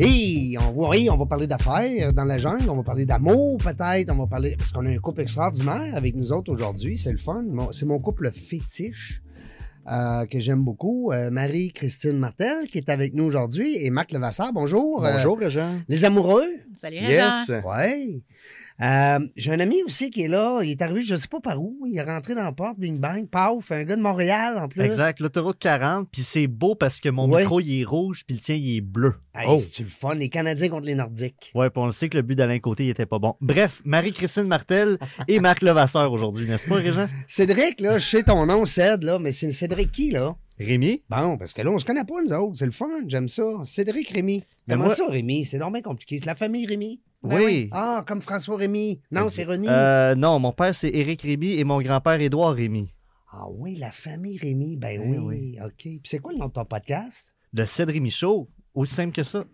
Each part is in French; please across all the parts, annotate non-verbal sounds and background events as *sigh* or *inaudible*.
Et on va, oui, on va parler d'affaires dans la jungle, on va parler d'amour peut-être, on va parler parce qu'on a un couple extraordinaire avec nous autres aujourd'hui, c'est le fun. C'est mon couple fétiche euh, que j'aime beaucoup, Euh, Marie-Christine Martel qui est avec nous aujourd'hui et Marc Levasseur. Bonjour. Euh, Bonjour, Régent. les amoureux. Salut, Régent. Yes. Ouais. Euh, J'ai un ami aussi qui est là. Il est arrivé, je sais pas par où. Il est rentré dans la porte, bing bang, paf, un gars de Montréal en plus. Exact, l'autoroute 40, puis c'est beau parce que mon Ouais. micro, il est rouge, puis le tien, il est bleu. Hey, Oh. C'est le fun. Les Canadiens contre les Nordiques. Ouais, puis on le sait que le but d'Alain Côté, il était pas bon. Bref, Marie-Christine Martel et Marc Levasseur aujourd'hui, n'est-ce pas, Régent? *laughs* Cédric, là, je sais ton nom, Ced, là, mais c'est Cédric qui, là? Rémi? Bon, parce que là, on se connaît pas, nous autres. C'est le fun, j'aime ça. Cédric Rémy. Mais Comment moi- ça, Rémy? C'est normal compliqué. C'est la famille Rémy. Ben oui. Ah, comme François Rémy. Non, c'est René. Euh, non, mon père, c'est Éric Rémy et mon grand-père, Édouard Rémy. Ah oui, la famille Rémy. Ben Eh oui. oui. OK. Puis c'est quoi le nom de ton podcast? Le Rémy Show, aussi simple que ça.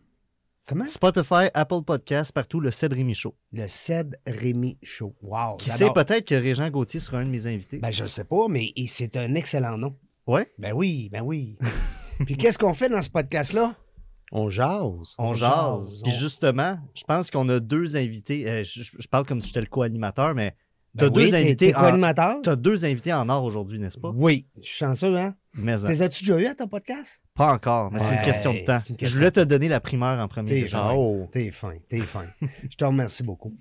Comment? Spotify, Apple Podcast, partout, le Ced Rémy Show. Le Ced Rémy Show. Wow. Qui sait, peut-être que Régent Gauthier sera un de mes invités. Ben, je sais pas, mais c'est un excellent nom. Ouais? Ben oui, ben oui. *laughs* Puis qu'est-ce qu'on fait dans ce podcast-là? On jase. On On jase. jase, Puis on- justement, je pense qu'on a deux invités. Euh, je, je parle comme si j'étais le co-animateur, mais Ben t'as deux oui, t'es- invités. T'es en- co-animateur? T'as deux invités en or aujourd'hui, n'est-ce pas? Oui. Je suis chanceux, hein? Mais Les as-tu déjà eu à ton podcast? pas encore, mais c'est une question de temps. question Je voulais te donner la primeur en premier. T'es fin. Oh. T'es fin, t'es fin. Je te remercie beaucoup.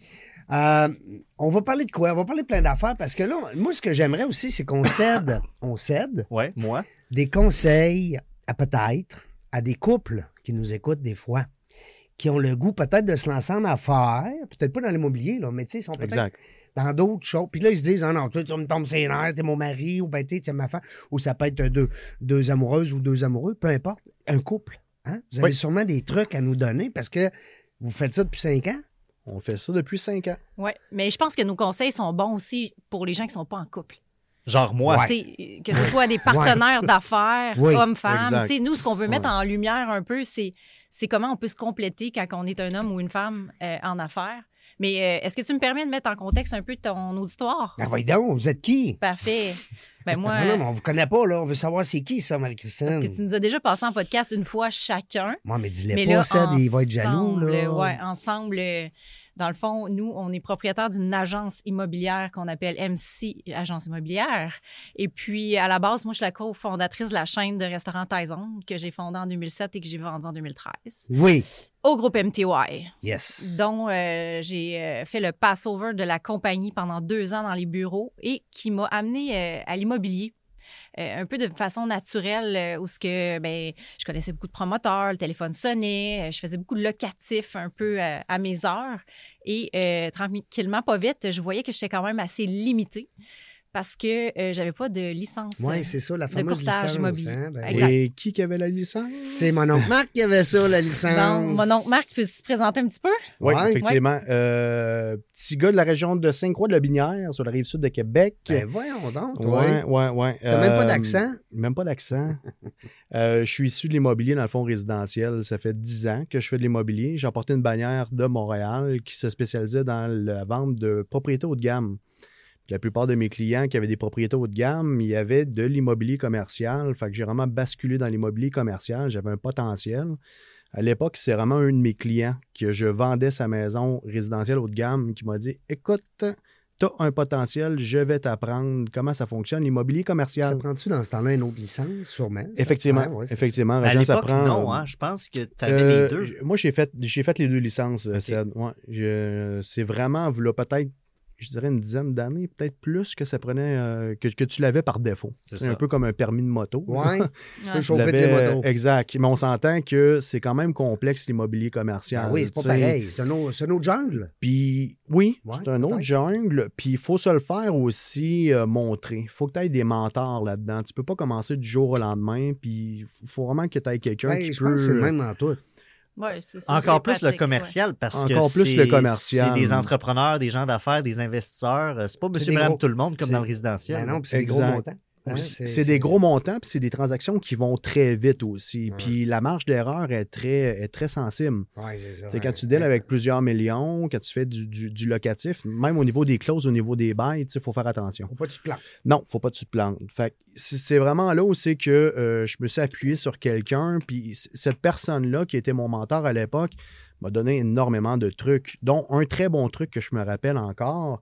Euh, on va parler de quoi? On va parler de plein d'affaires parce que là, moi, ce que j'aimerais aussi, c'est qu'on cède, on cède Ouais, moi. des conseils à peut-être à des couples qui nous écoutent des fois, qui ont le goût peut-être de se lancer en affaires, peut-être pas dans l'immobilier, là, mais tu sais, ils sont peut-être Exact. dans d'autres choses. Puis là, ils se disent, ah non, toi, tu me tombes sur les nerfs, t'es mon mari, ou ben, tu es ma femme, ou ça peut être deux, deux amoureuses ou deux amoureux, peu importe. Un couple. Hein? Vous avez Oui. sûrement des trucs à nous donner parce que vous faites ça depuis cinq ans. On fait ça depuis cinq ans. Oui, mais je pense que nos conseils sont bons aussi pour les gens qui ne sont pas en couple. Genre moi. Ouais. Que ce soit des partenaires d'affaires, Oui, hommes-femmes. exact. Tu sais, Nous, ce qu'on veut mettre Ouais. en lumière un peu, c'est c'est comment on peut se compléter quand on est un homme ou une femme euh, en affaires. Mais euh, est-ce que tu me permets de mettre en contexte un peu ton auditoire? Ah, voyons donc, vous êtes qui? Parfait. Ben moi, Non, non, mais on vous connaît pas, là. On veut savoir c'est qui, ça, Marie-Christine. parce que tu nous as déjà passé en podcast une fois chacun. Moi, mais dis-le pas, là, ça, il va être jaloux, là. Ouais, ensemble, euh, dans le fond, nous, on est propriétaire d'une agence immobilière qu'on appelle MC Agence Immobilière. Et puis, à la base, moi, je suis la cofondatrice de la chaîne de restaurants Tyson que j'ai fondée en 2007 et que j'ai vendue en 2013 Oui, au groupe MTY, yes. dont euh, j'ai euh, fait le passover de la compagnie pendant deux ans dans les bureaux et qui m'a amené euh, à l'immobilier. Euh, un peu de façon naturelle, euh, où ce que ben, je connaissais beaucoup de promoteurs, le téléphone sonnait, euh, je faisais beaucoup de locatifs un peu à mes heures. Et tranquillement, pas vite, je voyais que j'étais quand même assez limitée parce que euh, j'avais pas de licence. Oui, euh, c'est ça, la de fameuse courtage licence. immobilier. hein, ben, Exact. Et qui qui avait la licence? C'est mon oncle Marc qui avait ça, la licence. Donc, mon oncle Marc, peux-tu te présenter un petit peu? Oui, Ouais. effectivement. Euh, petit gars de la région de Sainte-Croix-de-la-Binière, sur la rive sud de Québec. Ben voyons donc, toi. ouais, ouais, ouais. T'as même pas Euh, d'accent? Même pas d'accent. *laughs* Euh, je suis issu de l'immobilier dans le fond résidentiel. Ça fait 10 ans que je fais de l'immobilier. J'ai apporté une bannière de Montréal qui se spécialisait dans la vente de propriétés haut de gamme. La plupart de mes clients qui avaient des propriétés haut de gamme, il y avait de l'immobilier commercial. Fait que j'ai vraiment basculé dans l'immobilier commercial. J'avais un potentiel. À l'époque, c'est vraiment un de mes clients que je vendais sa maison résidentielle haut de gamme qui m'a dit Écoute, tu as un potentiel, je vais t'apprendre comment ça fonctionne, l'immobilier Ça commercial. prend-tu dans ce temps-là une autre licence, sûrement? ça? Effectivement, ouais, effectivement. À ça l'époque, prend- non, hein. Je pense que tu avais Euh, les deux. j- Moi, j'ai fait, j'ai fait les deux licences, euh. Ouais, c'est vraiment, là, peut-être, je dirais une dizaine d'années, peut-être plus que ça prenait, euh, que, que tu l'avais par défaut. C'est un peu comme un permis de moto. Ouais, *laughs* tu peux chauffer tes l'avais- motos. Exact. Mais on s'entend que c'est quand même complexe l'immobilier commercial. Ah oui, c'est pas pareil. C'est un, autre- c'est un autre jungle. Puis oui, Ouais, c'est un autre jungle. Puis il faut se le faire aussi euh, montrer. Il faut que tu aies des mentors là-dedans. Tu peux pas commencer du jour au lendemain. Puis il faut vraiment que tu aies quelqu'un Ben, qui je peut... pense que c'est le même dans tout. Ouais, c'est ça, Encore c'est plus le commercial parce que Encore plus c'est- le commercial. C'est des entrepreneurs, des gens d'affaires, des investisseurs. Euh, C'est pas C'est monsieur, madame, gros- tout le monde comme dans le résidentiel. Ben non, c'est des gros montants. Puis c'est des gros montants, puis c'est des transactions qui vont très vite aussi. Ouais. Puis la marge d'erreur est très, est très sensible. Ouais, c'est quand tu deals avec plusieurs millions, quand tu fais du, du- du locatif, même au niveau des clauses, au niveau des bails, il faut faire attention. Faut pas que tu te plantes. Non, faut pas que tu te plantes. Fait c'est vraiment là où c'est que euh, je me suis appuyé sur quelqu'un, puis cette personne-là, qui était mon mentor à l'époque, m'a donné énormément de trucs, dont un très bon truc que je me rappelle encore.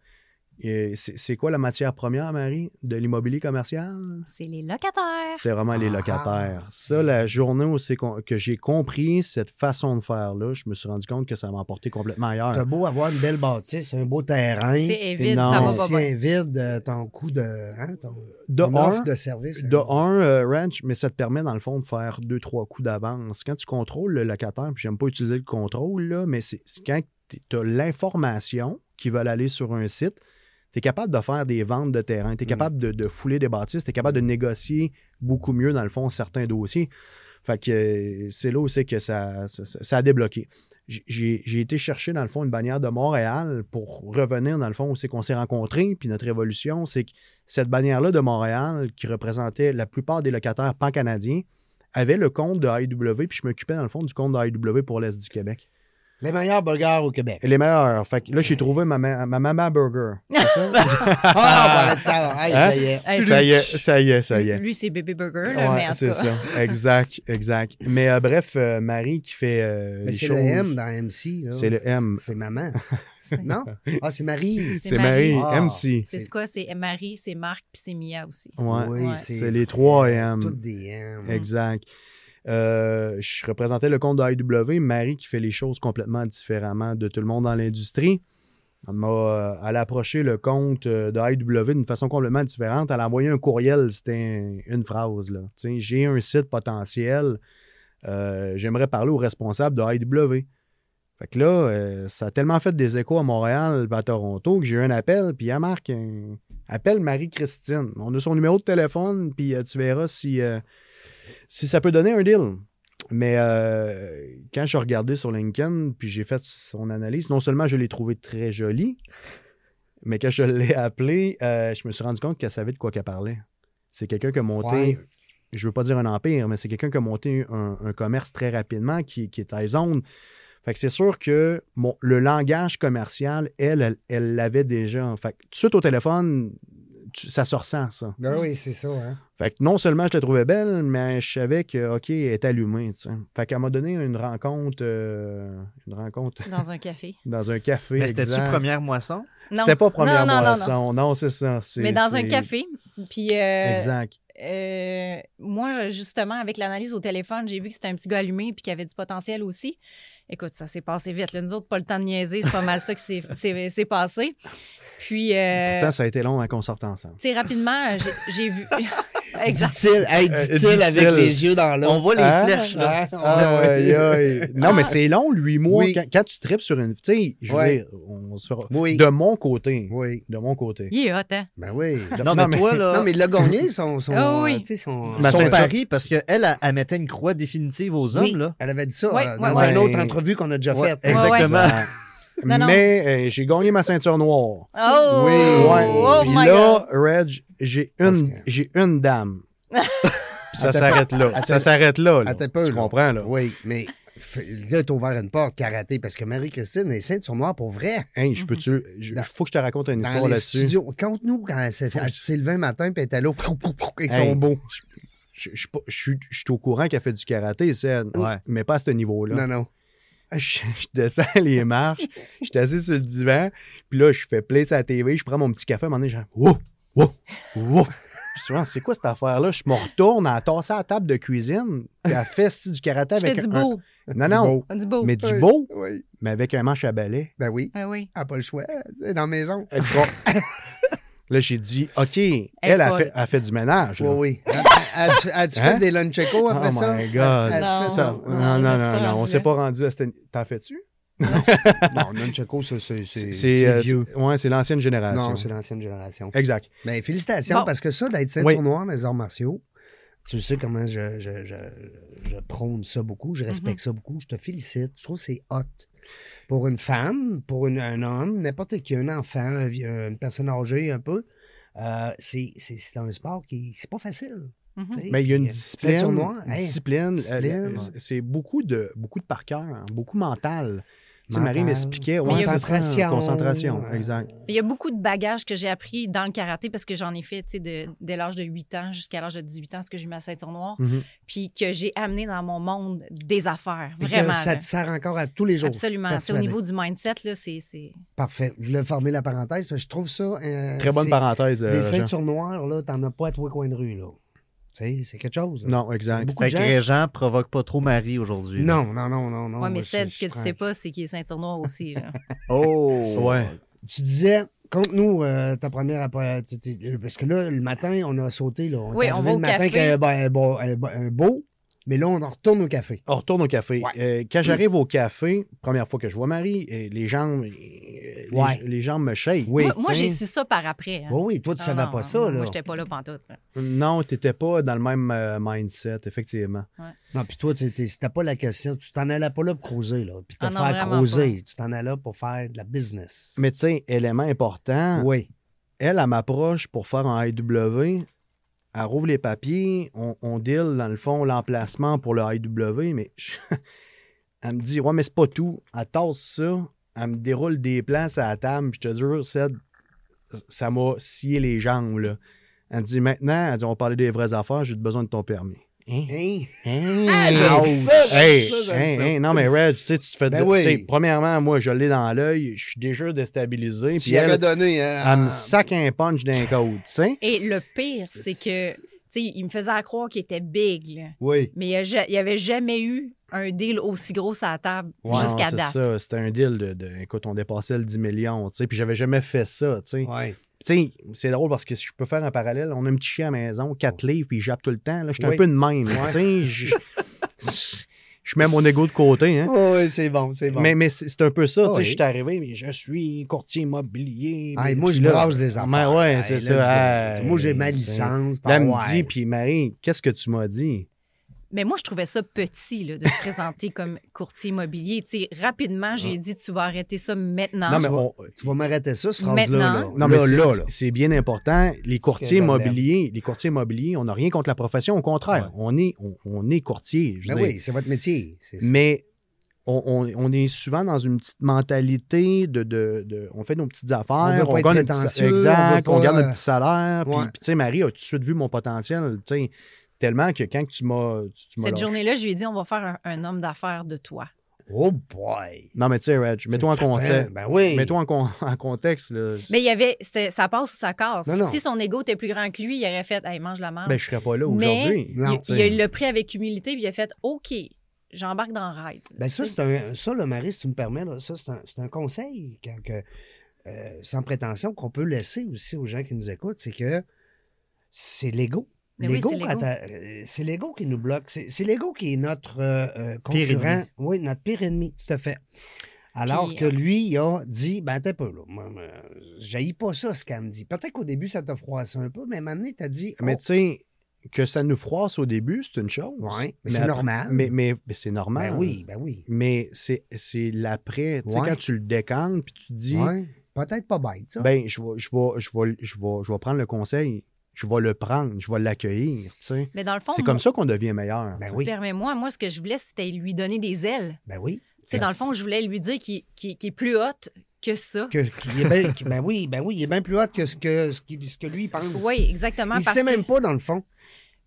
Et C'est quoi la matière première, Marie, de l'immobilier commercial? C'est les locataires. C'est vraiment les Ah. locataires. Ça, la journée où c'est qu'on- que j'ai compris cette façon de faire-là, je me suis rendu compte que ça m'a emporté complètement ailleurs. T'as beau avoir une belle bâtisse, un beau terrain. C'est vide, non. ça va pas bien. vide, euh, ton coût de. Hein, ton, De ton un, offre de service. De euh, un, euh, ranch, mais ça te permet dans le fond de faire deux, trois coups d'avance. Quand tu contrôles le locataire, puis j'aime pas utiliser le contrôle, là, mais c'est c'est quand tu as l'information qui veulent aller sur un site, tu es capable de faire des ventes de terrain, tu es Mm. capable de, de fouler des bâtisses, tu es capable de négocier beaucoup mieux, dans le fond, certains dossiers. Fait que c'est là où c'est que ça, ça, ça- ça a débloqué. J'ai- été chercher, dans le fond, une bannière de Montréal pour revenir, dans le fond, où c'est qu'on s'est rencontrés. Puis notre évolution, c'est que cette bannière-là de Montréal, qui représentait la plupart des locataires pan-canadiens, avait le compte de AEW, puis je m'occupais, dans le fond, du compte de AEW pour l'Est du Québec. Les meilleurs burgers au Québec. Les meilleurs. Fait que là, j'ai trouvé ma, ma, ma Mama Burger. *laughs* C'est ça? Ah, bon, attends, hey, Hein? ça y est. Hey, ça y est, ça y est, ça y est. Lui, c'est bébé burger, là, Ouais, c'est ça. *laughs* Exact, exact. Mais euh, bref, euh, Marie qui fait euh, Mais les c'est choses. le M dans MC. là. C'est le M. C'est maman. *laughs* non? Ah, c'est Marie. C'est C'est Marie, Marie. Ah. MC. C'est quoi? C'est Marie, c'est Marc, puis c'est Mia aussi. Ouais. Oui, Ouais. C'est les trois M. Toutes des M. Exact. Euh, je représentais le compte de AEW, Marie qui fait les choses complètement différemment de tout le monde dans l'industrie. Elle m'a euh, a approché le compte euh, de AEW d'une façon complètement différente. Elle a envoyé un courriel, c'était un- une phrase. J'ai un site potentiel. J'aimerais parler au responsable de AEW. Fait que là, ça a tellement fait des échos à Montréal à Toronto que j'ai eu un appel, puis elle marque un- appelle Marie-Christine. On a son numéro de téléphone, puis tu verras si, si ça peut donner un deal. Mais euh, quand je regardé sur LinkedIn, puis j'ai fait son analyse, non seulement je l'ai trouvé très jolie, mais quand je l'ai appelé, euh, je me suis rendu compte qu'elle savait de quoi qu'elle parlait. C'est quelqu'un qui a monté, Ouais. je veux pas dire un empire, mais c'est quelqu'un qui a monté un, un commerce très rapidement, qui, qui est à zone. Fait que c'est sûr que le langage commercial, elle, elle- elle l'avait déjà. Fait que tout de suite au téléphone, tu- ça se ressent, ça. Ben oui, c'est ça. Hein? Fait que non seulement je la trouvais belle, mais je savais que, OK, elle est allumée, tu sais. Fait qu'elle m'a donné une rencontre, euh, une rencontre Dans *laughs* un café. dans un café. Mais c'était-tu première moisson? Non. C'était pas première non, non, non, non. moisson. Non, c'est ça. c'est- Mais dans un café. Puis, euh, Exact. euh, moi, justement, avec l'analyse au téléphone, j'ai vu que c'était un petit gars allumé puis qu'il y avait du potentiel aussi. Écoute, ça s'est passé vite. Là, nous autres, pas le temps de niaiser. C'est pas mal ça qui s'est passé. Puis, euh, Pourtant, ça a été long avant qu'on sorte ensemble. tu sais, rapidement, j'ai- j'ai vu. *laughs* *laughs* exact. Dit-il, hey, Euh, dit-il dit-il. avec les yeux dans l'eau. On voit les Hein? flèches, là. Ah, aïe, aïe. Non, mais c'est long, lui, mois. Oui. Quand, quand tu tripes sur une. Tu sais, je veux dire, on se fera. Oui. De mon côté. Oui. De mon côté. Il est hot, hein? Ben oui. Non, mais toi, là, Non, mais il a gagné son, son, Ah oui. euh, son, pari, parce qu'elle, elle, elle mettait une croix définitive aux hommes, Oui, là. Elle avait dit ça euh, dans ouais. une autre entrevue qu'on a déjà faite. exactement. *laughs* Ça- Non, non. Mais euh, j'ai gagné ma ceinture noire. Oh! Oui. Ouais. Oh Puis my là, God! Reg, j'ai une, que- j'ai une dame. Puis *laughs* ça s'arrête là. Ça s'arrête là. là. Attends un peu, tu là. comprends, là? Oui, mais là, t'as ouvert une porte karaté parce que Marie-Christine est ceinture noire pour vrai. Hey, je peux-tu. Il faut que je te raconte une Dans histoire les là-dessus. studios. Conte-nous quand elle s'est fait- elle s'est levée un matin puis elle était là avec Hey. son beau. Je je- je suis pas- je suis je suis au courant qu'elle fait du karaté, c'est Ouais. mais pas à ce niveau-là. Non, non. *laughs* Je, je descends les marches, je suis assis sur le divan, puis là, je fais place à la TV, je prends mon petit café, à un moment donné, genre, wow, wow, wow. Je suis vraiment, c'est quoi cette affaire-là? Je me retourne, a tassé à la table de cuisine, puis fait si, du karaté Je avec fais du un- beau. Non, non, Du beau. mais du beau, Oui. mais avec un manche à balai. Ben oui. Ah oui. Elle n'a pas le choix. C'est dans la maison. *laughs* Là, j'ai dit, OK, elle, a fait, du ménage. Oui, oui. *laughs* As-tu as-tu Hein? fait des lunchecos après oh ça? my God. As-tu Non. fait Ça, ça? non, non, non, non, non, on s'est pas rendu à cette... T'en fais-tu? Non, *laughs* nunchako, c'est c'est- C'est c'est euh, vieux. c'est- ouais, c'est l'ancienne génération. Non, c'est l'ancienne génération. Exact. Ben, félicitations Bon. parce que ça, d'être ceinture Oui. noire dans les arts martiaux, Tu sais comment je, je, je, je prône ça beaucoup, je respecte ça beaucoup. Je te félicite. Je trouve que c'est hot. Pour une femme, pour une- un homme, n'importe qui, un enfant, une personne âgée un peu, euh, c'est c'est- c'est un sport qui c'est pas facile. Mhm. Mais il y a une Puis, discipline. hey, discipline, euh, c'est- beaucoup de, beaucoup de par cœur, hein, beaucoup mental. Tu sais, Marie m'expliquait. ouais, ça, concentration. concentration, euh, exact. Il y a beaucoup de bagages que j'ai appris dans le karaté parce que j'en ai fait tu sais, de, dès l'âge de 8 ans jusqu'à l'âge de 18 ans, parce que j'ai eu ma ceinture noire, Mhm. puis que j'ai amené dans mon monde des affaires. Puis que Vraiment. ça là. te sert encore à tous les jours. Absolument. C'est au niveau du mindset, là, c'est. c'est- Parfait. Je voulais fermer la parenthèse parce que je trouve ça. euh, Très bonne parenthèse. euh, Des Jean. ceintures noires, là, t'en as pas à tous les coins de rue, là. Tu sais, c'est quelque chose. là. Non, exact. Beaucoup de Fait que gens. Régent provoque pas trop Marie aujourd'hui. Non, non, non, non, non. Ouais, mais je- ce que tu sais pas, c'est qu'il est ceinture noire aussi. là. *laughs* Oh! Ouais. Tu disais, conte-nous euh, ta première après. tu- Parce que là, le matin, on a sauté. Là. Oui, est on va le au matin café. avec un, un un un beau, mais là, on en retourne au café. On retourne au café. Ouais. Euh, quand j'arrive au café, première fois que je vois Marie, et les jambes, euh, les, Ouais. les jambes me shake. Oui. moi, j'ai su ça par après. hein. Oui, oui, toi, tu Non, savais non, pas ça. Moi, j'étais pas là pantoute. là. Non, tu n'étais pas dans le même euh, mindset, effectivement. Non, puis toi, tu t'es- c'était pas la question. Tu t'en allais pas là pour cruiser, là. Puis te Ah faire cruiser. Tu t'en allais là pour faire de la business. Mais tu sais, élément important, Oui. elle, elle m'approche pour faire un IW. Elle rouvre les papiers, on, on deal dans le fond l'emplacement pour le IW, mais *laughs* elle me dit Ouais, mais c'est pas tout. Elle tasse ça, elle me déroule des plans à la table, puis je te jure, Ced, ça m'a scié les jambes. Là. Elle me dit Maintenant, elle dit, on va parler des vraies affaires, j'ai besoin de ton permis. Hein? Hein? Hein? Ah, j'aime Ouch. ça, j'aime Hey, ça, j'aime hein, ça. hein, non, mais Red, tu sais, tu te fais Ben dire. oui. tu sais, Premièrement, moi, je l'ai dans l'œil, je suis déjà déstabilisé. Puis elle, donné, hein? elle me sac un punch d'un code, tu sais. Et le pire, c'est que, tu sais, il me faisait croire qu'il était big, là. Oui. mais il n'y avait jamais eu un deal aussi gros à la table Ouais, jusqu'à c'est date. ça. C'était un deal de, de- Écoute, on dépassait le 10 millions, tu sais. Puis j'avais jamais fait ça, tu sais. Oui. Sais, c'est drôle parce que si je peux faire un parallèle, on a un petit chien à la maison, quatre livres, puis il jappe tout le temps. Là, j'étais Oui. un peu de même, sais. Je, je mets mon ego de côté, hein. oui, c'est bon, c'est bon. Mais, mais c'est un peu ça, tu sais. Oui. Je suis arrivé, mais je suis courtier immobilier. Ah, mais moi, je brasse des Ouais, affaires. ouais, ça. Hey, moi, j'ai ma licence. Là, elle me ouais. dit, puis Marie, qu'est-ce que tu m'as dit? Mais moi, je trouvais ça petit là, de se présenter *laughs* comme courtier immobilier. Rapidement, j'ai dit tu vas arrêter ça maintenant. Non, mais tu vas- on- Tu vas m'arrêter ça, cette phrase-là. là. Non, mais Là, c'est- là, là. c'est bien important. Les courtiers immobiliers, les courtiers immobiliers, on n'a rien contre la profession. Au contraire, Ouais. on est, on, on est courtier. je Ben dire. oui, c'est votre métier. Mais on, on- on est souvent dans une petite mentalité de, de- de- on fait nos petites affaires, On gagne notre on exact, garde euh, notre petit salaire. Puis, ouais. puis, tu sais, Marie a tout de suite vu mon potentiel, tu sais, tellement que quand tu m'as, tu, tu m'as Cette journée-là, je lui ai dit on va faire un, un homme d'affaires de toi. Oh boy. Non, mais tu sais, Reg, mets-toi en contexte. ben oui. Mets-toi en, con- en contexte. Là. Mais il y avait, ça passe ou ça casse. Non, non. Si son ego était plus grand que lui, il aurait fait hey, mange la merde. Ben, je serais pas là Mais aujourd'hui. Il, tu il sais. a eu le prix avec humilité, puis il a fait OK, j'embarque dans le rêve. Ben ça, c'est un, ça, le Marie, si tu me permets, là, ça, c'est un, conseil quand que, euh, sans prétention qu'on peut laisser aussi aux gens qui nous écoutent, c'est que c'est l'ego. Oui, L'ego, c'est euh, c'est l'ego qui nous bloque. C'est c'est l'ego qui est notre euh, euh, Pire concurrent. ennemi. Oui, notre pire ennemi, tout à fait. Alors Puis, que euh, lui, il a dit, ben t'es peu, là. Moi, pas ça, ce qu'elle me dit. Peut-être qu'au début, ça t'a froissé un peu, mais à un moment donné, t'as dit, Mais oh, tu sais, que ça nous froisse au début, c'est une chose. ouais, mais c'est après- normal. Mais, mais, mais c'est normal. ben oui, ben oui. Mais c'est c'est l'après. Tu sais, Ouais. quand tu le décantes, puis tu te dis, Ouais, peut-être pas bête, ça. ben, je vais, je, vais, je, vais, je, vais, je vais prendre le conseil, je vais le prendre, je vais l'accueillir. tu sais. Mais dans le fond, C'est comme ça qu'on devient meilleur. Ben oui, permets-moi, moi, ce que je voulais, c'était lui donner des ailes. ben oui. Dans le fond, je voulais lui dire qu'il est plus haute que ça. Que, qu'il est ben oui, ben oui, il est bien plus hot que ce que, ce que lui pense. Oui, exactement. Il parce sait même pas, dans le fond.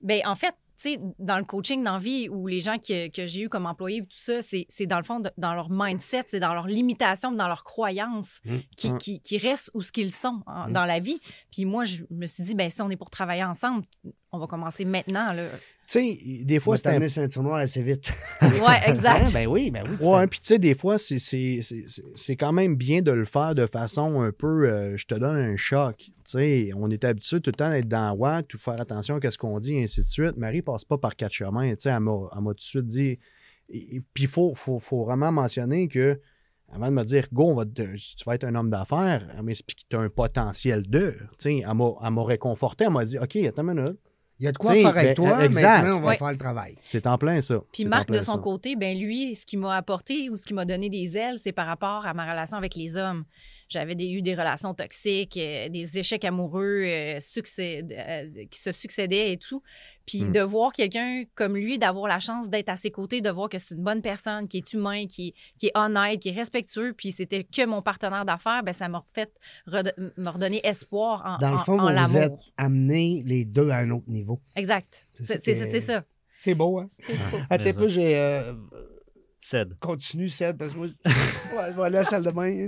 Ben, en fait, sais, dans le coaching dans la vie ou les gens que, que j'ai eu comme employés, tout ça, c'est c'est dans le fond, de- dans leur mindset, c'est dans leur limitation, dans leurs croyances Mm. qui, Mm. qui, qui restent où ce qu'ils sont en- Mm. dans la vie. Puis moi, je me suis dit, ben si on est pour travailler ensemble, on va commencer maintenant. Là. Tu sais, des fois, c'est un ceinture noire assez vite. *laughs* Ouais, exact. Hein? Ben oui, ben oui. Ouais, puis tu sais, des fois, c'est- c'est c'est- c'est- c'est quand même bien de le faire de façon un peu, euh, je te donne un choc. Tu sais, on est habitué tout le temps d'être dans Watt, tout faire attention à ce qu'on dit, et ainsi de suite. Marie passe pas par quatre chemins. Tu sais, elle m'a elle m'a tout de suite dit. Puis il faut, faut, faut vraiment mentionner que, avant de me dire, go, on va te- tu vas être un homme d'affaires, elle m'explique que tu as un potentiel de. Tu sais, elle m'a elle m'a réconforté, elle m'a dit, OK, attends une minute. Il y a de quoi T'sais, faire avec ben, toi, exact. maintenant, on va faire le travail. C'est en plein ça. Puis Marc, de son ça. côté, ben lui, ce qui m'a apporté ou ce qui m'a donné des ailes, c'est par rapport à ma relation avec les hommes. J'avais des- eu des relations toxiques, euh, des échecs amoureux euh, succès- euh, qui se succédaient et tout. Puis Mm. de voir quelqu'un comme lui, d'avoir la chance d'être à ses côtés, de voir que c'est une bonne personne, qui est humain, qui, qui est honnête, qui est respectueux, puis c'était que mon partenaire d'affaires, ben ça m'a fait me redonner espoir en, Dans le en- fond, en vous vous êtes amenés les deux à un autre niveau. Exact. C'est C'est ça c'est- beau, hein? C'est beau. Attends Mais un peu, j'ai. euh, Cède. continue, Ced, parce que moi, je vais aller à la salle de bain.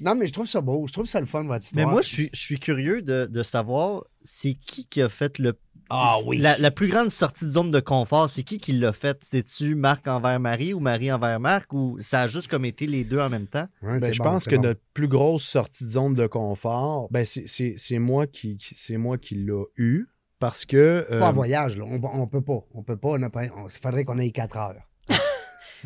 Non, mais je trouve ça beau. Je trouve ça le fun, votre histoire. Mais moi, je suis, je suis curieux de, de savoir c'est qui qui a fait le. Ah oui. La, la plus grande sortie de zone de confort, c'est qui qui l'a fait? C'était-tu Marc envers Marie ou Marie envers Marc ou ça a juste comme été les deux en même temps? Ouais, Ben, je bon, pense que bon. notre plus grosse sortie de zone de confort, ben, c'est- c'est c'est moi qui, qui- c'est moi qui l'a eu parce que. euh, Pas en voyage, là. On, on peut pas. On peut pas. On a pas- on- Il faudrait qu'on ait quatre heures.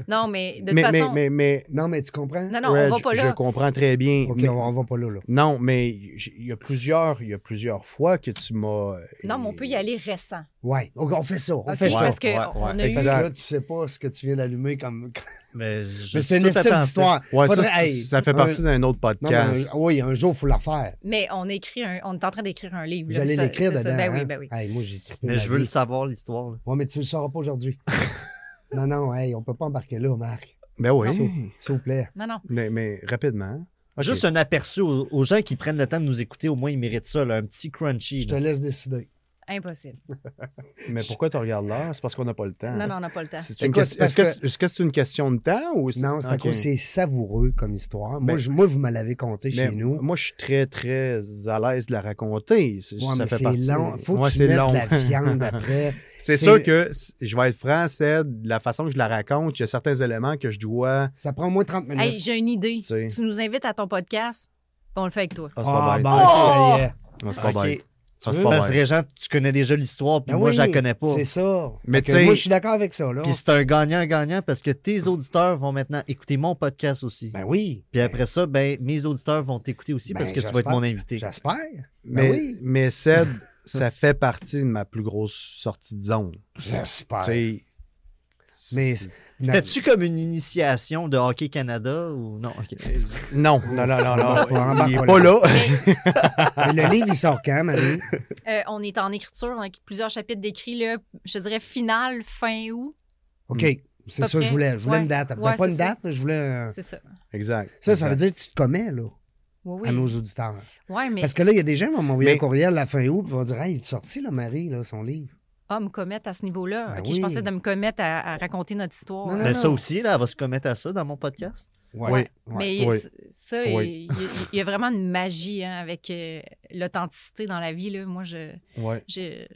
Non, mais de toute mais, façon. mais, mais, mais, Non, mais tu comprends? Non, non, Reg, on va pas je là. comprends très bien. OK, mais- on, va pas là, là. Non, mais il y a plusieurs, il y a plusieurs fois que tu m'as. Non, mais on peut y aller récent. Ouais, OK, on fait ça. On OK, fait ça. parce qu'on Ouais, on ouais. a eu. Parce que Exact. là, tu sais pas ce que tu viens d'allumer comme. *laughs* Mais, je c'est une estime d'histoire. Ouais, ça, hey, ça fait un- partie d'un autre Non, mais podcast. un- oui, un jour, il faut la faire. Mais on écrit un, on est en train d'écrire un livre. Vous allez Ça- l'écrire c'est ça. dedans. Ben oui, hein? ben oui. Hey, moi, j'ai Mais ma je veux vie. le savoir, l'histoire. Ouais, mais tu le sauras pas aujourd'hui. *laughs* non, non, hey, on peut pas embarquer là, Marc. Ben oui. S'il vous plaît. Non, non. Mais, mais rapidement. Juste un aperçu aux, aux gens qui prennent le temps de nous écouter, au moins ils méritent ça, là, un petit crunchy. Je te laisse décider. Impossible. *laughs* Mais pourquoi tu regardes l'heure? C'est parce qu'on n'a pas le temps. Non, non, on n'a pas le temps. C'est une Écoute, question- parce Est-ce que c'est est-ce que c'est une question de temps ou c'est- Non, c'est à Ok. cause c'est savoureux comme histoire. moi, Ben, je- moi, vous me l'avez conté chez nous. Moi, je suis très, très à l'aise de la raconter. C'est- Ouais, ça mais fait c'est partie- long. Faut que Ouais, tu mettes long. la viande *laughs* après. C'est C'est- sûr que, je vais être franc, c'est la façon que je la raconte, il y a certains éléments que je dois. Ça prend au moins 30 minutes. Hey, j'ai une idée. sais. Tu nous invites à ton podcast, on le fait avec toi. Ah, c'est Ah, pas bête. Oh! ça y est. Ah, c'est pas bête. Ça, c'est veux? pas Parce que. Régent, tu connais déjà l'histoire, puis Ben moi, oui, je la connais pas. C'est ça. Mais moi, je suis d'accord avec ça. Puis c'est un gagnant-gagnant parce que tes auditeurs vont maintenant écouter mon podcast aussi. Ben oui. Puis après ça, ben, mes auditeurs vont t'écouter aussi Ben, parce que tu vas être mon invité. J'espère. Mais, Ben oui. mais Ced, *laughs* ça fait partie de ma plus grosse sortie de zone. J'espère. Tu sais, Mais C'était-tu comme une initiation de Hockey Canada ou non? Non, non, non, non, non. Il est pas pas là. Mais *laughs* le livre, il sort quand, Marie? Euh, on est en écriture, on a plusieurs chapitres d'écrit, là, je te dirais finale, fin août. OK. C'est Pas ça que je voulais. Je voulais Ouais. une date. Ben, Ouais, pas c'est une ça. date, mais je voulais. un- C'est ça. Exact. Ça, ça veut dire que tu te commets, là, Oui, à nos auditeurs. Ouais, mais Parce que là, il y a des gens qui vont m'envoyer Mais- un courriel à la fin août et vont dire Hey, il est sorti, là, Marie, là, son livre. Ah, me commettre à ce niveau-là. Ben OK, oui. je pensais de me commettre à, à raconter notre histoire. Non, non, Ben, ça aussi, là, elle va se commettre à ça dans mon podcast? Ouais. Oui. Ouais. Mais ça, il, y a vraiment une magie hein, avec euh, l'authenticité dans la vie. Là. Moi, je, Ouais. je,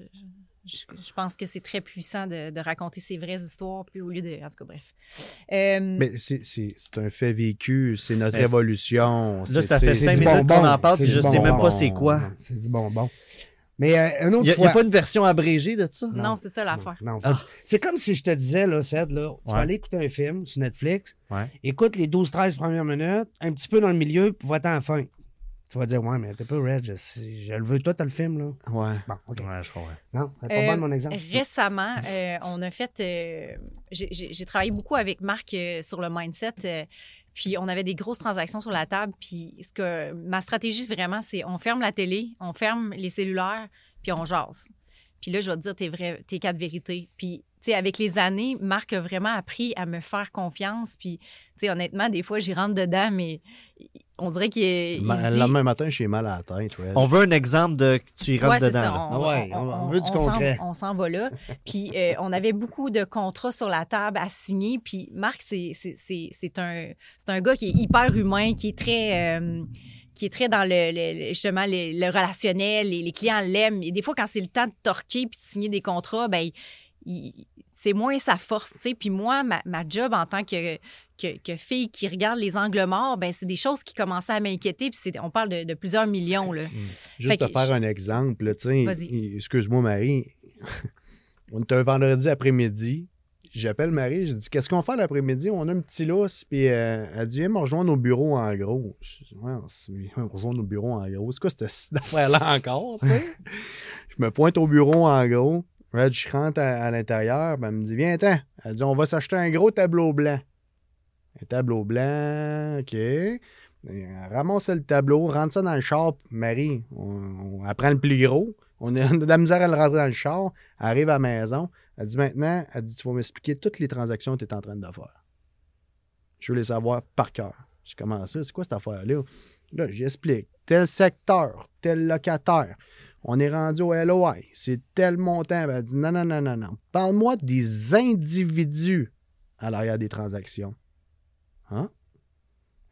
je, je pense que c'est très puissant de, de raconter ses vraies histoires, puis au lieu de. En tout cas, bref. Euh, Mais c'est- un fait vécu, c'est notre Ben, évolution. là, ça fait cinq minutes qu'on en parle, puis je sais même pas c'est quoi. C'est du bonbon. Mais euh, une autre Il n'y a, pas une version abrégée de ça? non, c'est ça l'affaire. Non, faut- C'est comme si je te disais, là, Seth, là, tu vas aller écouter un film sur Netflix, Ouais. écoute les 12-13 premières minutes, un petit peu dans le milieu, puis va-t'en à la fin. Tu vas dire, ouais, mais t'es pas Red, je, je le veux, toi, t'as le film, là. Ouais. Bon, OK. Ouais, je comprends. Non, c'est pas Euh, bon mon exemple. Récemment, euh, on a fait. euh, j'ai- J'ai j'ai travaillé beaucoup avec Marc euh, sur le mindset. Puis on avait des grosses transactions sur la table. Puis ce que ma stratégie, vraiment, c'est on ferme la télé, on ferme les cellulaires, puis on jase. Puis là, je vais te dire tes, vraies, tes quatre vérités. Puis, tu sais, avec les années, Marc a vraiment appris à me faire confiance. Puis, tu sais, honnêtement, des fois, j'y rentre dedans, mais on dirait qu'il est. Ma- Le lendemain matin, j'ai mal à la tête. On veut un exemple de que tu y rentres Ouais, dedans. ça. On, Ah ouais, on- on veut du s'en- concret. On s'en va là. Puis euh, on avait beaucoup de contrats sur la table à signer. Puis Marc, c'est c'est- c'est- c'est un, c'est un gars qui est hyper humain, qui est très. euh, qui est très dans le, le- le- justement le, le relationnel, les, les clients l'aiment. Et des fois, quand c'est le temps de torquer puis de signer des contrats, ben il- il- c'est moins sa force, tu sais. Puis moi, ma, ma job en tant que, que, que fille qui regarde les angles morts, ben c'est des choses qui commençaient à m'inquiéter. Puis on parle de, de plusieurs millions, là. Juste Fait te que faire je- un exemple. Excuse-moi, Marie. *laughs* on est un vendredi après-midi. J'appelle Marie, je dis Qu'est-ce qu'on fait l'après-midi? On a un petit lousse. Puis euh, elle dit Viens me rejoindre au bureau en gros. Je dis Ouais, on viens me rejoindre au bureau en gros. C'est quoi cette *laughs* affaire-là encore tu sais? *laughs* Je me pointe au bureau en gros. Red, je rentre à, à l'intérieur. ben, elle me dit Viens-t'en. Elle dit On va s'acheter un gros tableau blanc. Un tableau blanc, OK. Et elle ramasse le tableau, rentre ça dans le char. Marie, on, on- elle prend le plus gros. *laughs* On a de la misère à le rentrer dans le char. Elle arrive à la maison. Elle dit Maintenant, elle dit Tu vas m'expliquer toutes les transactions que tu es en train de faire. Je veux les savoir par cœur. Je commence ça? C'est quoi cette affaire-là? Là, j'explique. Tel secteur, tel locataire. On est rendu au LOI. C'est tel montant. Elle dit non, non, non, non, non. Parle-moi des individus à l'arrière des transactions. Hein?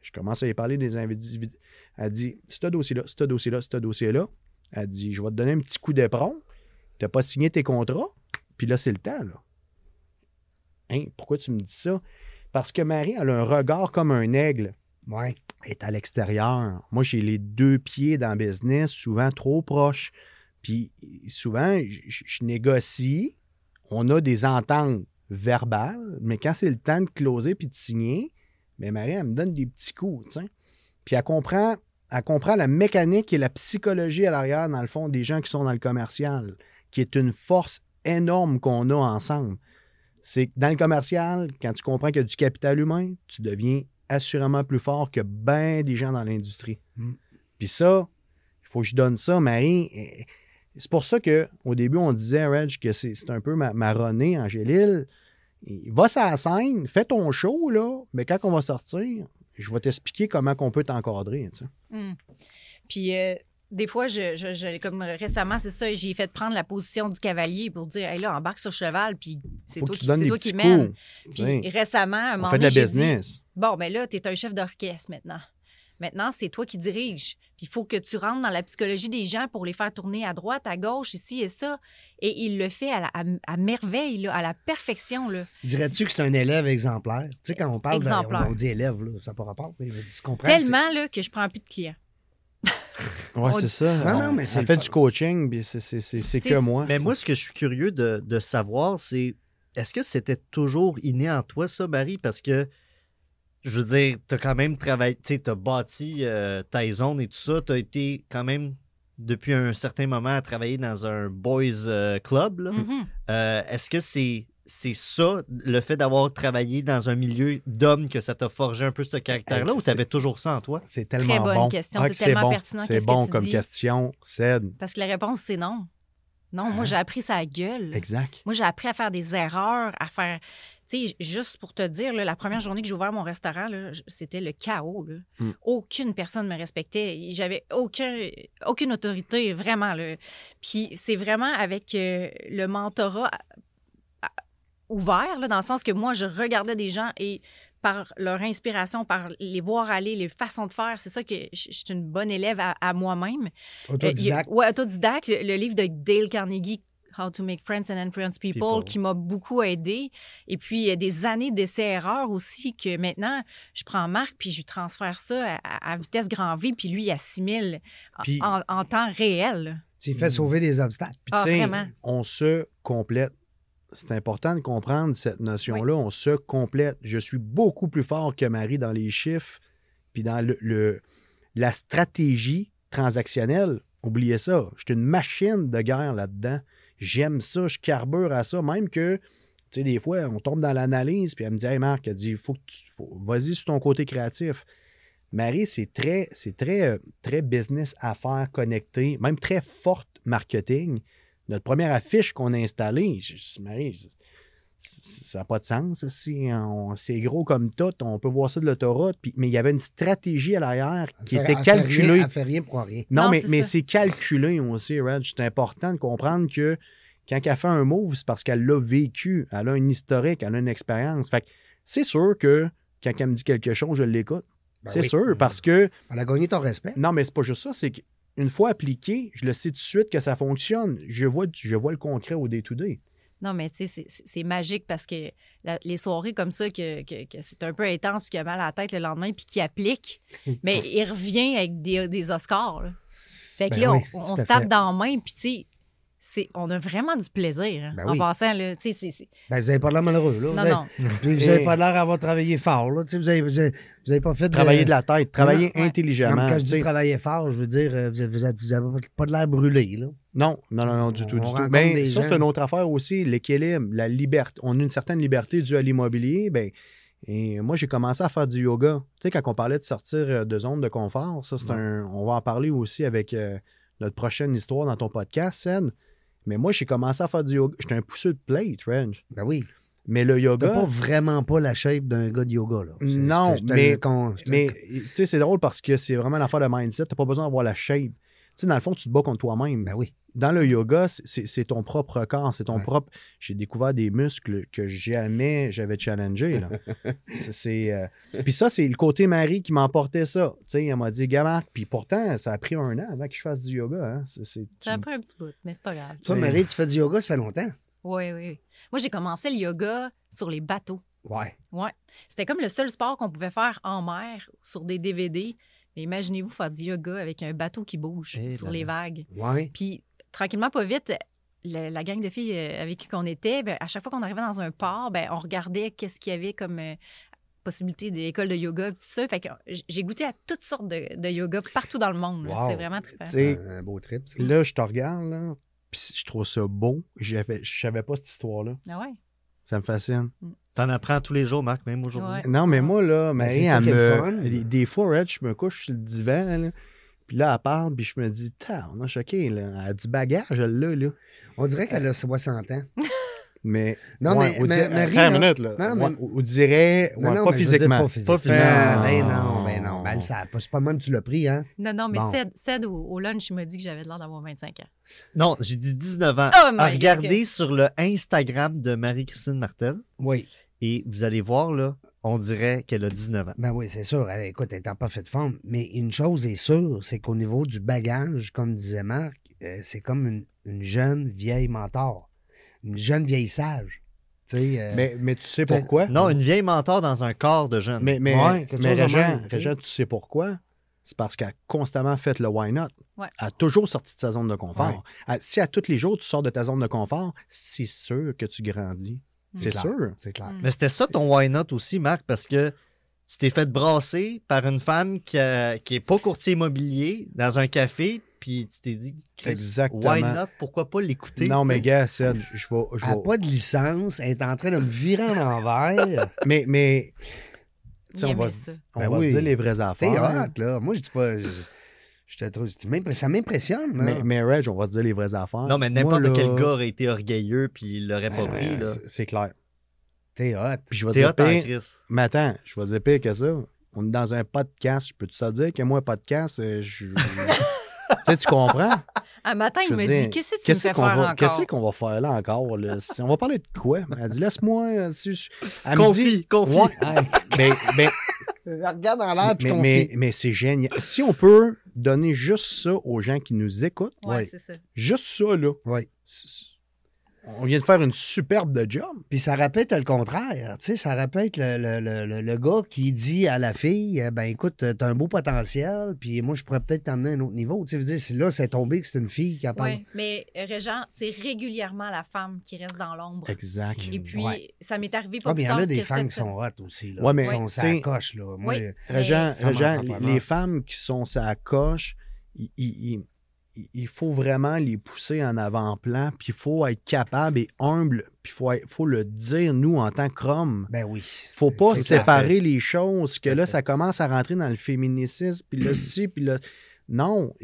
Je commence à lui parler des individus. Elle dit ce dossier-là, ce dossier-là, ce dossier-là. Elle dit je vais te donner un petit coup d'éperon. Tu n'as pas signé tes contrats. Puis là, c'est le temps. Là. Hein? Pourquoi tu me dis ça? Parce que Marie, elle a un regard comme un aigle Ouais. est à l'extérieur. Moi, j'ai les deux pieds dans le business, souvent trop proches. Puis souvent, je, je- je négocie, on a des ententes verbales, mais quand c'est le temps de closer puis de signer, mais Marie, elle me donne des petits coups, tu sais. Puis elle comprend, elle comprend la mécanique et la psychologie à l'arrière, dans le fond, des gens qui sont dans le commercial, qui est une force énorme qu'on a ensemble. C'est que dans le commercial, quand tu comprends qu'il y a du capital humain, tu deviens assurément plus fort que bien des gens dans l'industrie. Mm. Puis ça, il faut que je donne ça, Marie. C'est pour ça qu'au début, on disait, Reg, que c'est c'est un peu ma, ma Renée, Angélil. Va sur la scène, fais ton show, là, mais quand on va sortir, je vais t'expliquer comment on peut t'encadrer. Hmm. Puis euh, des fois, je, je- je- comme récemment, c'est ça, j'ai fait prendre la position du cavalier pour dire, hey là, embarque sur cheval, puis c'est toi qui, toi qui mène. Puis récemment, à un On moment fait de la dit, business. bon, ben là, tu es un chef d'orchestre maintenant. Maintenant, c'est toi qui diriges. Puis il faut que tu rentres dans la psychologie des gens pour les faire tourner à droite, à gauche, ici et ça. Et il le fait à, la- à- à merveille, là, à la perfection. Là. Dirais-tu que c'est un élève exemplaire? Tu sais, quand on parle de. Exemplaire. On dit élève, là, ça n'a pas rapport. Mais je dis, tu comprends? Tellement là, que je prends plus de clients. *laughs* Ouais, On- c'est ça. Non, non, mais le fait fun. du coaching, puis c'est- que moi. Mais moi, ce que je suis curieux de, de savoir, c'est est-ce que c'était toujours inné en toi, ça, Barry? Parce que, je veux dire, tu as quand même travaillé, tu as bâti euh, ta zone et tout ça. Tu as été quand même, depuis un certain moment, à travailler dans un boys euh, club. Mhm. Euh, est-ce que c'est. C'est ça, le fait d'avoir travaillé dans un milieu d'hommes, que ça t'a forgé un peu ce caractère-là, Hey, ou tu avais c'est- toujours ça en toi? C'est tellement bonne bon. question, Ah, c'est tellement bon. pertinent, C'est qu'est-ce que bon tu comme dis? question, Ced. Parce que la réponse, c'est non. Non, moi, Hein? j'ai appris ça à gueule. Exact. Moi, j'ai appris à faire des erreurs, à faire. Tu sais, juste pour te dire, là, la première journée que j'ai ouvert mon restaurant, c'était le chaos. là. Mm. Aucune personne me respectait. J'avais aucun, aucune autorité, vraiment. Là. Puis c'est vraiment avec euh, le mentorat à- à- ouvert, là, dans le sens que moi, je regardais des gens et par leur inspiration, par les voir aller, les façons de faire, c'est ça que je je suis une bonne élève à, à moi-même. Euh, Autodidacte. a- ouais, autodidacte. Le, le livre de Dale Carnegie, How to Make Friends and Influence People, People. qui m'a beaucoup aidé. Et puis, il y a des années d'essais-erreurs aussi que maintenant, je prends Marc puis je lui transfère ça à, à vitesse grand V, puis lui, il assimile en- Puis- en, en temps réel. Tu fais sauver des obstacles. Puis, Ah, sais, vraiment. on se complète. C'est important de comprendre cette notion-là. On se complète. Je suis beaucoup plus fort que Marie dans les chiffres, puis dans le, le- la stratégie transactionnelle. Oubliez ça. Je suis une machine de guerre là-dedans. J'aime ça. Je carbure à ça. Même que, tu sais, des fois, on tombe dans l'analyse, puis elle me dit Hey Marc, elle dit faut que tu, vas-y sur ton côté créatif. Marie, c'est très, c'est très, euh, très business affaires connecté, même très forte marketing. Notre première affiche qu'on a installée, je, Marie, ça n'a pas de sens. on- C'est gros comme tout, on peut voir ça de l'autoroute. puis- Mais il y avait une stratégie à l'arrière qui était calculée. fait rien pour rien. Non, Non, mais, c'est mais ça. c'est calculé aussi, Reg. C'est important de comprendre que quand elle fait un move, c'est parce qu'elle l'a vécu. Elle a un historique, elle a une expérience. Fait que c'est sûr que quand elle me dit quelque chose, je l'écoute. Ben c'est oui. sûr, parce que Elle a gagné ton respect. non, mais c'est pas juste ça, c'est qu'une fois appliqué, je le sais tout de suite que ça fonctionne. Je vois, je vois le concret au day-to-day. Non, mais tu sais, c'est- magique parce que la- les soirées comme ça, que, que- que c'est un peu intense, puis qu'il a mal à la tête le lendemain, puis qu'il applique, *laughs* mais il revient avec des, des Oscars. là. Fait que Ben là, oui, on, se tape fait. dans la main, puis tu sais, c'est, on a vraiment du plaisir. hein. Ben en passant, là, tu sais, c'est, c'est- Ben, vous n'avez pas l'air malheureux, là. Non, vous avez, non. *laughs* Vous n'avez pas l'air d'avoir travaillé fort, là. Vous n'avez vous avez, vous avez pas fait Travailler de la tête, travailler Ouais. intelligemment. Non, mais quand je dis travailler fort, je veux dire, euh, vous avez, vous avez- vous avez pas de l'air brûlé, là. Non, non, non, non, du On tout, du tout. rencontre Ben, ça, c'est une autre affaire aussi, l'équilibre, la liberté. On a une certaine liberté due à l'immobilier. Ben, et moi, j'ai commencé à faire du yoga. Tu sais, quand on parlait de sortir euh, de zone de confort, ça, c'est Ouais. un. On va en parler aussi avec euh, notre prochaine histoire dans ton podcast, Sen. Mais moi, j'ai commencé à faire du yoga. J'étais un pousseux de plate, Range. Ben oui. Mais le T'as yoga. pas vraiment pas la shape d'un gars de yoga, là. Non, mais- Mais tu sais, c'est drôle parce que c'est vraiment l'affaire de mindset. T'as pas besoin d'avoir la shape. Tu sais, dans le fond, tu te bats contre toi-même. Ben oui. Dans le yoga, c'est- ton propre corps, c'est ton Ouais. propre. J'ai découvert des muscles que jamais j'avais challengé. là. *laughs* C'est- euh, Puis ça, c'est le côté Marie qui m'emportait ça. Tu sais, elle m'a dit, gamin. Puis pourtant, ça a pris un an avant que je fasse du yoga. Hein. C'est- c'est- ça a pris un petit bout, mais c'est pas grave. Ça, Marie, tu fais du yoga, ça fait longtemps? Oui, oui. Moi, j'ai commencé le yoga sur les bateaux. Ouais. Ouais. C'était comme le seul sport qu'on pouvait faire en mer sur des DVD. Mais imaginez-vous faire du yoga avec un bateau qui bouge Eh sur là les vagues. Ouais. Puis, tranquillement, pas vite, la, la gang de filles euh, avec qui on était, ben, à chaque fois qu'on arrivait dans un port, ben, on regardait qu'est-ce qu'il y avait comme euh, possibilité d'école de yoga, tout ça. Fait que j'ai goûté à toutes sortes de, de yoga partout dans le monde. Wow. C'est vraiment très Un, un beau trip. ça. Là, je te regarde, là, puis je trouve ça beau. J'avais- Je savais pas cette histoire-là. Ah ouais? Ça me fascine. T'en apprends tous les jours, Marc, même aujourd'hui. Ouais. Non, mais moi, là, Ben, c'est Marie, elle me. Des, des fois, Red, je me couche sur le divan, là, puis là, elle parle, puis je me dis, on a choqué, là. Elle a du bagage, elle l'a, là. On dirait qu'elle a 60 ans. *laughs* Mais. Non, ouais, mais- on mais- attends rien, une là. minute, là. Non, mais- on dirait. Non, ouais, non, pas, mais veux dire physiquement. pas physiquement. physiquement. Ben non, ben non. Ben, ça, c'est pas même tu l'as pris, hein? Non, non, mais Bon. Ced, Ced, au, au lunch, il m'a dit que j'avais l'air d'avoir 25 ans. Non, j'ai dit 19 ans. Oh regarder sur le Instagram de Marie-Christine Martel Oui. et vous allez voir, là, on dirait qu'elle a 19 ans. Ben oui, c'est sûr. Elle, écoute, elle est en parfaite forme. Mais une chose est sûre, c'est qu'au niveau du bagage, comme disait Marc, euh, c'est comme une, une jeune vieille mentor. Une jeune vieille sage. Tu sais, euh, Mais, mais tu sais pourquoi? Non, une vieille mentor dans un corps de jeune. Mais, mais, Ouais, mais même, tu sais. Régent, tu sais pourquoi? C'est parce qu'elle a constamment fait le why not. Ouais. Elle a toujours sorti de sa zone de confort. Ouais. Elle- si à tous les jours, tu sors de ta zone de confort, c'est sûr que tu grandis. C'est clair. sûr. C'est clair. Mm. Mais c'était ça ton why not aussi, Marc, parce que tu t'es fait brasser par une femme qui, a- qui est pas courtier immobilier dans un café, puis tu t'es dit, Exactement. why not? Pourquoi pas l'écouter? Non, mais gars, Sed, je je vais. je Elle pas de licence. Elle est en train de me virer en envers. *laughs* Mais, mais tu sais, Il on va, on Ben va se oui. dire les vraies T'es affaires. hot, là. Moi, je dis pas. Je, tu m'impré- Ça m'impressionne. Mais, mais Reg, on va se dire les vraies affaires. Non, mais n'importe quel gars aurait été orgueilleux, puis il l'aurait pas pris, là. c'est- C'est clair. T'es hot. Puis je vais T'es dire hot en pire- Chris. Mais attends, je vais dire pire que ça. On est dans un podcast. Je peux te dire que moi, un podcast, euh, je. *laughs* tu sais, tu comprends? Un matin, il me dire, dit Qu'est-ce que tu me Qu'est-ce fais qu'on faire va, encore? qu'est-ce qu'on va faire là encore? là? On va parler de quoi? Elle dit, laisse-moi. euh, Si je... Elle me Confie, dit, confie. Ouais, Hey, mais, mais, *laughs* regarde dans l'air puis mais, confie. mais, mais c'est génial. Si on peut donner juste ça aux gens qui nous écoutent, Ouais. c'est ça. juste ça, là, Oui. On vient de faire une superbe de job. Puis ça répète le contraire. Tu sais, ça répète le, le, le, le- le gars qui dit à la fille Ben écoute, t'as un beau potentiel, puis moi, je pourrais peut-être t'emmener à un autre niveau. Tu sais, veux dire, là, c'est tombé que c'est une fille qui a Oui, mais euh, Régent, c'est régulièrement la femme qui reste dans l'ombre. Exact. Et puis, Ouais. ça m'est arrivé pas Ah, plus il y en a des femmes cette- qui sont hot aussi. Là. Ouais, mais, Qui sont coche, là. Moi, Oui. Régent, Femme Régent, les, femmes qui sont sa coche, il, il- il- faut vraiment les pousser en avant-plan, puis il faut être capable et humble, puis il faut, faut le dire, nous, en tant qu'hommes. ben oui. faut pas séparer les choses, que là, ça commence à rentrer dans le féminicisme, puis là, ci, puis là... Non,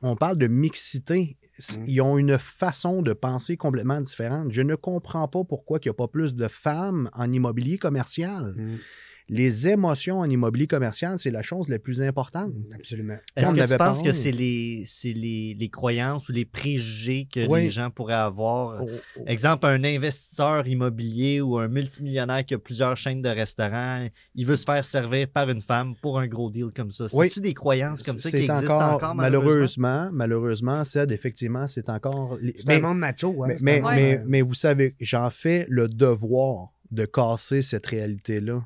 on parle de mixité. Mm. Ils ont une façon de penser complètement différente. Je ne comprends pas pourquoi il n'y a pas plus de femmes en immobilier commercial. Mm, Les émotions en immobilier commercial, c'est la chose la plus importante. mm, Absolument. Est-ce que tu penses que c'est les, c'est les, les croyances ou les préjugés que Oui. les gens pourraient avoir? Oh, oh. Exemple, un investisseur immobilier ou un multimillionnaire qui a plusieurs chaînes de restaurants, il veut se faire servir par une femme pour un gros deal comme ça. Oui. C'est-tu des croyances comme ça qui C'est existent encore, malheureusement? malheureusement, malheureusement, Ced, effectivement, c'est encore. C'est un monde macho. Hein, mais, c'est mais, un monde, mais- mais vous savez, j'en fais le devoir de casser cette réalité-là.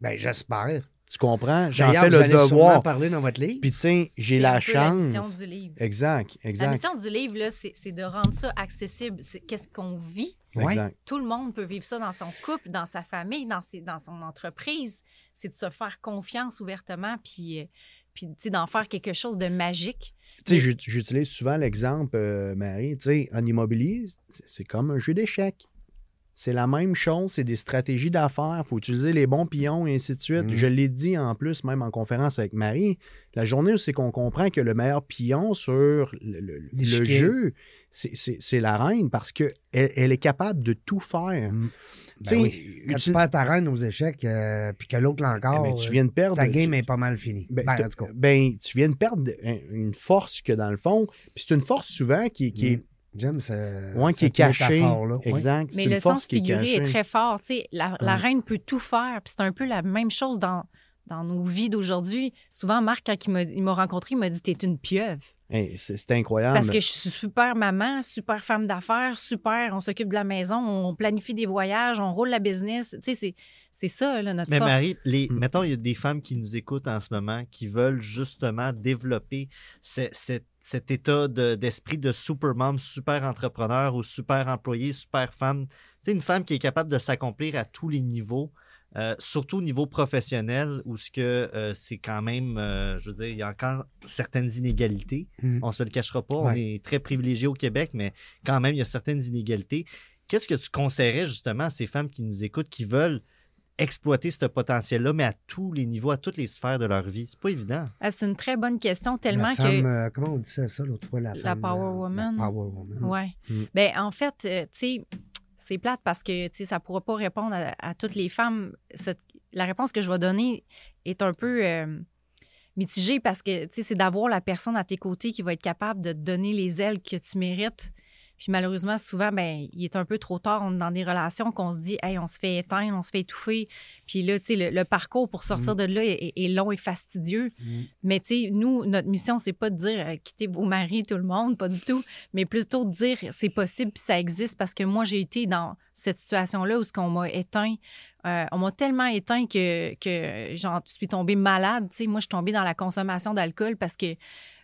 Ben, j'espère. Tu comprends? J'en fais le devoir. parler dans votre livre. Puis, tu sais, j'ai C'est la La chance. du livre. Exact, La exact. mission du livre, là, c'est c'est de rendre ça accessible. C'est Qu'est-ce qu'on vit? Ouais. Exact. Tout le monde peut vivre ça dans son couple, dans sa famille, dans, ses- dans son entreprise. C'est de se faire confiance ouvertement, puis, euh, puis tu sais, d'en faire quelque chose de magique. Tu sais, j'ut- j'utilise souvent l'exemple, euh, Marie, tu sais, en immobilier, c'est- c'est comme un jeu d'échecs. C'est la même chose, c'est des stratégies d'affaires. Il faut utiliser les bons pions et ainsi de suite. Mhm. Je l'ai dit en plus, même en conférence avec Marie, la journée où c'est qu'on comprend que le meilleur pion sur le, le- le L'échiquier. jeu, c'est- la reine parce qu'elle elle est capable de tout faire. Mm. Tu sais, Ben oui. Quand tu util- perds ta reine aux échecs, euh, puis que l'autre l'a encore, Eh ben, tu viens de perdre. ta tu- game est pas mal finie. ben, Ben, t'as- en tout cas. ben, tu viens de perdre un- une force que dans le fond, puis c'est une force souvent qui, qui est Mm. J'aime ce, Ouais, qui est. Ouais. Exact. Mais le sens est figuré est très fort. Tu sais, la, reine peut tout faire. Puis c'est un peu la même chose dans, dans nos vies d'aujourd'hui. Souvent, Marc, quand il m'a- il m'a rencontré, il m'a dit T'es une pieuvre. Hey, c'est incroyable. Parce que je suis super maman, super femme d'affaires, super, on s'occupe de la maison, on planifie des voyages, on roule la business. Tu sais, c'est- c'est ça, là, notre Mais force. Marie, les, Mm. mettons, il y a des femmes qui nous écoutent en ce moment qui veulent justement développer ce- cet- cet état de- d'esprit de, super mom, super entrepreneur ou super employé, super femme. Tu sais, une femme qui est capable de s'accomplir à tous les niveaux, euh, surtout au niveau professionnel où ce que euh, c'est quand même, euh, je veux dire, il y a encore certaines inégalités. Mm. On se le cachera pas, on est très privilégié au Québec, mais quand même, il y a certaines inégalités. Qu'est-ce que tu conseillerais justement à ces femmes qui nous écoutent, qui veulent exploiter ce potentiel-là, mais à tous les niveaux, à toutes les sphères de leur vie? C'est pas évident. Ah, c'est une très bonne question, tellement la que. femme, euh, comment on disait ça l'autre fois? La, La femme, power euh, woman. La power woman. Ouais. Mm. Ben, en fait, euh, tu sais, c'est plate parce que, ça pourra pas répondre à, toutes les femmes. La réponse que je vais donner est un peu euh, mitigée parce que, c'est d'avoir la personne à tes côtés qui va être capable de te donner les ailes que tu mérites. Puis malheureusement, souvent, ben, il est un peu trop tard. On est dans des relations qu'on se dit, hey, on se fait éteindre, on se fait étouffer. Puis là, tu sais, le, le parcours pour sortir de là est, est long et fastidieux. Mm. Mais tu sais, nous, notre mission, c'est pas de dire euh, quittez vos maris, tout le monde, pas du tout, mais plutôt de dire c'est possible puis ça existe parce que moi, j'ai été dans cette situation-là où ce qu'on m'a éteint. Euh, on m'a tellement éteint que, que genre, je suis tombée malade. Tu sais, moi, je suis tombée dans la consommation d'alcool parce que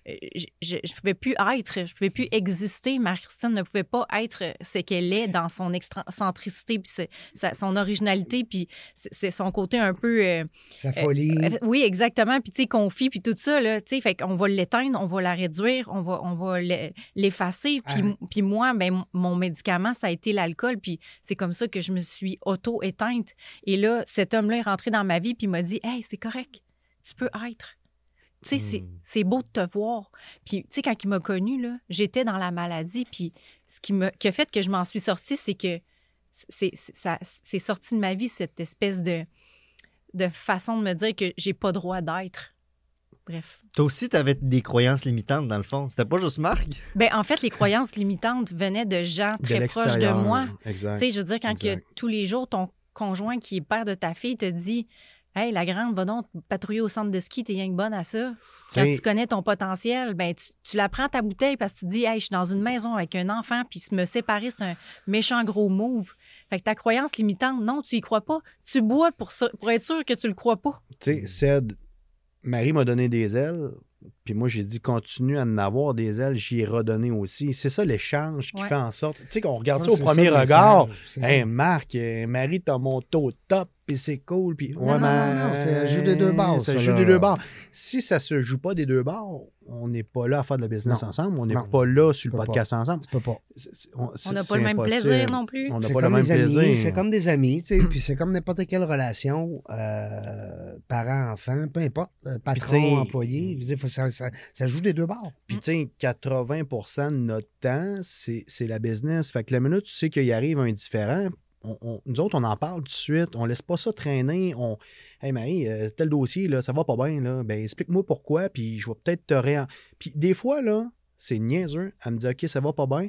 je, je pouvais plus être, je pouvais plus exister. Marie-Christine ne pouvait pas être ce qu'elle est dans son excentricité puis sa- son originalité puis c'est son côté un peu euh, Sa folie. euh, Oui, exactement. Puis, tu sais, confie, puis tout ça, là, tu sais, fait qu'on va l'éteindre, on va la réduire, on va, on va l'e- l'effacer. Puis, Ah. puis moi, ben, mon médicament, ça a été l'alcool. Puis c'est comme ça que je me suis auto-éteinte. Et là, cet homme-là est rentré dans ma vie, puis il m'a dit Hey, c'est correct, tu peux être. Tu sais, c'est- Mm. c'est beau de te voir. Puis, tu sais, quand il m'a connue, là, j'étais dans la maladie. Puis, ce qui, me, qui a fait que je m'en suis sortie, c'est que c'est sorti de ma vie, cette espèce de, de façon de me dire que j'ai pas droit d'être. Bref. Toi aussi, tu avais des croyances limitantes, dans le fond. C'était pas juste Marc? Ben, en fait, les croyances limitantes venaient de gens De très proches de moi. Exact. Tu sais, je veux dire, quand tous les jours, ton conjoint qui est père de ta fille te dit Hey, la grande, va donc patrouiller au centre de ski, t'es rien que bonne à ça. Quand tu connais ton potentiel, ben tu, tu la prends ta bouteille parce que tu te dis Hey, je suis dans une maison avec un enfant, puis me séparer, c'est un méchant gros move. Fait que ta croyance limitante, non, tu y crois pas. Tu bois pour, ça, pour être sûr que tu le crois pas. Tu sais, Ced, Marie m'a donné des ailes, puis moi, j'ai dit, continue à en avoir des ailes, j'y ai redonné aussi. C'est ça l'échange qui Ouais. fait en sorte. Tu sais, qu'on regarde Ouais, ça au premier regard. Hey, Marc, euh, Marie, t'as monté au top, puis c'est cool. Puis, Non, non, non, non, c'est joue des deux bords, Ça ça, joue là. des deux bords. Si ça se joue pas des deux bords, on n'est pas là à faire de la business Non. ensemble. On n'est pas là sur le pas. podcast ensemble. Tu peux pas. C'est- c'est- On c'est- n'a c'est pas le même impossible. plaisir non plus. On n'a C'est pas le comme même des amis, plaisir. c'est comme des amis, tu sais, puis c'est comme n'importe quelle relation, euh, parent-enfant, peu importe, euh, Puis, patron, employé, ça, ça- ça joue des deux bords. Puis, tu sais, 80% de notre temps, c'est c'est la business. Fait que la minute, tu sais qu'il arrive un différent, on- on- nous autres, on en parle tout de suite. On laisse pas ça traîner. On, hey Marie, euh, tel dossier, là, ça va pas bien, là. Ben, explique-moi pourquoi, puis je vais peut-être te réen... Puis, des fois, là, c'est niaiseux. Elle me dit, OK, ça va pas bien.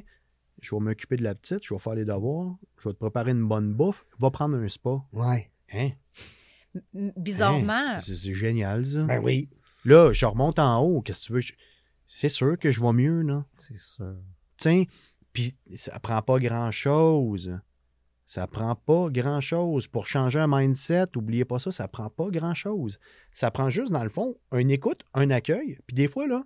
Je vais m'occuper de la petite, je vais faire les devoirs, je vais te préparer une bonne bouffe, va prendre un spa. Ouais. Hein? Bizarrement, Hein? C'est c'est génial, ça. Ben oui. Là, je remonte en haut. Qu'est-ce que tu veux? Je- C'est sûr que je vais mieux, là. C'est sûr. Tiens, puis ça prend pas grand-chose. Ça prend pas grand-chose. Pour changer un mindset, oubliez pas ça, ça prend pas grand-chose. Ça prend juste, dans le fond, une écoute, un accueil. Puis des fois, là,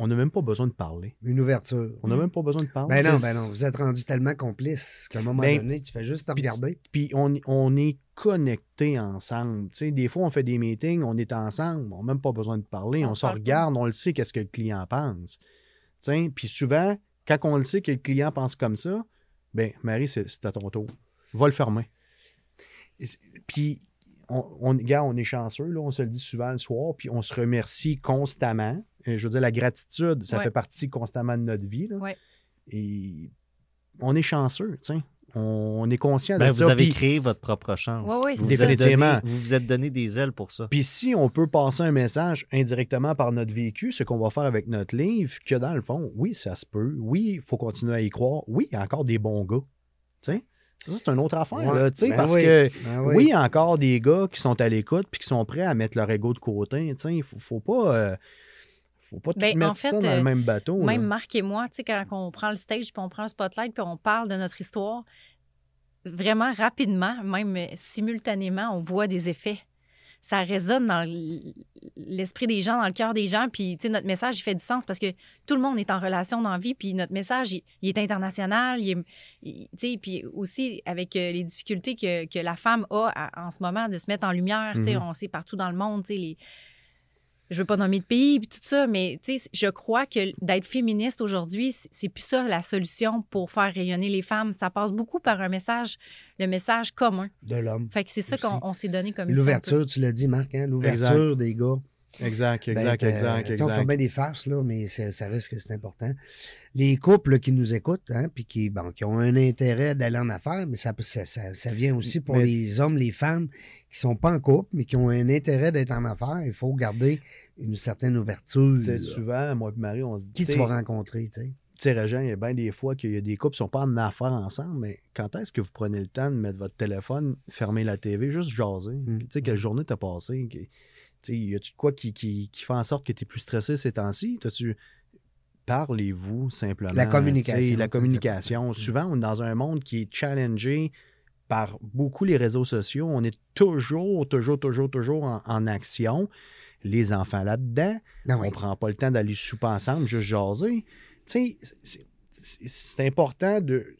on n'a même pas besoin de parler. Une ouverture. On n'a même pas besoin de parler. Ben non, ben non, vous êtes rendu tellement complices qu'à un moment Ben, donné, tu fais juste te regarder. Puis on, on est connectés ensemble. Tu sais, des fois, on fait des meetings, on est ensemble, on n'a même pas besoin de parler, On on, se regarde, on le sait qu'est-ce que le client pense. Puis souvent, quand on le sait que le client pense comme ça, ben Marie, c'est à ton tour. Va le fermer. Puis, on, on, gars, on est chanceux, là, on se le dit souvent le soir, puis on se remercie constamment. Je veux dire, la gratitude, ça Ouais. fait partie constamment de notre vie. là. Ouais. Et on est chanceux, tu sais. On, est conscient Ben, de vous ça. avez puis- créé votre propre chance. Ouais, vous, vous Définitivement. donné- vous vous êtes donné des ailes pour ça. Puis si on peut passer un message indirectement par notre vécu, ce qu'on va faire avec notre livre, que dans le fond, oui, ça se peut. Oui, il faut continuer à y croire. Oui, il y a encore des bons gars. Tu sais? Ça, c'est une autre affaire, Ouais. là, tu sais, Ben parce oui. que Ben oui. il y a encore des gars qui sont à l'écoute puis qui sont prêts à mettre leur ego de côté. Tu sais, il faut, faut pas... euh, faut pas tout Ben, en mettre fait, ça dans euh, le même bateau. Même là. Marc et moi, tu sais, quand on prend le stage, puis on prend le spotlight, puis on parle de notre histoire, vraiment rapidement, même euh, simultanément, on voit des effets. Ça résonne dans l'esprit des gens, dans le cœur des gens, puis tu sais, notre message, il fait du sens parce que tout le monde est en relation dans la vie, puis notre message, il, il est international, il est- il- tu sais, puis aussi avec euh, les difficultés que, que la femme a à- en ce moment de se mettre en lumière, tu sais, Mhm. on sait partout dans le monde, tu sais, les je veux pas nommer de pays puis tout ça, mais tu sais, je crois que d'être féministe aujourd'hui, c'est plus ça la solution pour faire rayonner les femmes. Ça passe beaucoup par un message, le message commun. De l'homme. Fait que c'est ça qu'on on s'est donné comme. L'ouverture, tu l'as dit, Marc, hein? L'ouverture des gars. Exact, Ben, exact, que, exact, tu sais, On fait exact. bien des farces, là, mais ça reste que c'est important. Les couples qui nous écoutent, hein, puis qui, bon, qui ont un intérêt d'aller en affaires, mais ça, ça, ça, ça vient aussi pour Mais- les hommes, les femmes qui sont pas en couple, mais qui ont un intérêt d'être en affaires. Il faut garder une certaine ouverture. C'est souvent, moi et Marie, on se dit... Qui tu vas rencontrer, tu sais? tu sais, il y a bien des fois qu'il y a des couples qui sont pas en affaires ensemble, mais quand est-ce que vous prenez le temps de mettre votre téléphone, fermer la TV, juste jaser? Mm. Tu sais, quelle journée t'as passé? Y a-tu de quoi qui, qui, qui fait en sorte que tu es plus stressé ces temps-ci? T'as-tu... Parlez-vous simplement. La communication, La communication. important. Souvent, on est dans un monde qui est challengé par beaucoup les réseaux sociaux. On est toujours, toujours, toujours, toujours en, en action. Les enfants là-dedans. Oui. On prend pas le temps d'aller souper ensemble, juste jaser. Tu sais, c'est- important de.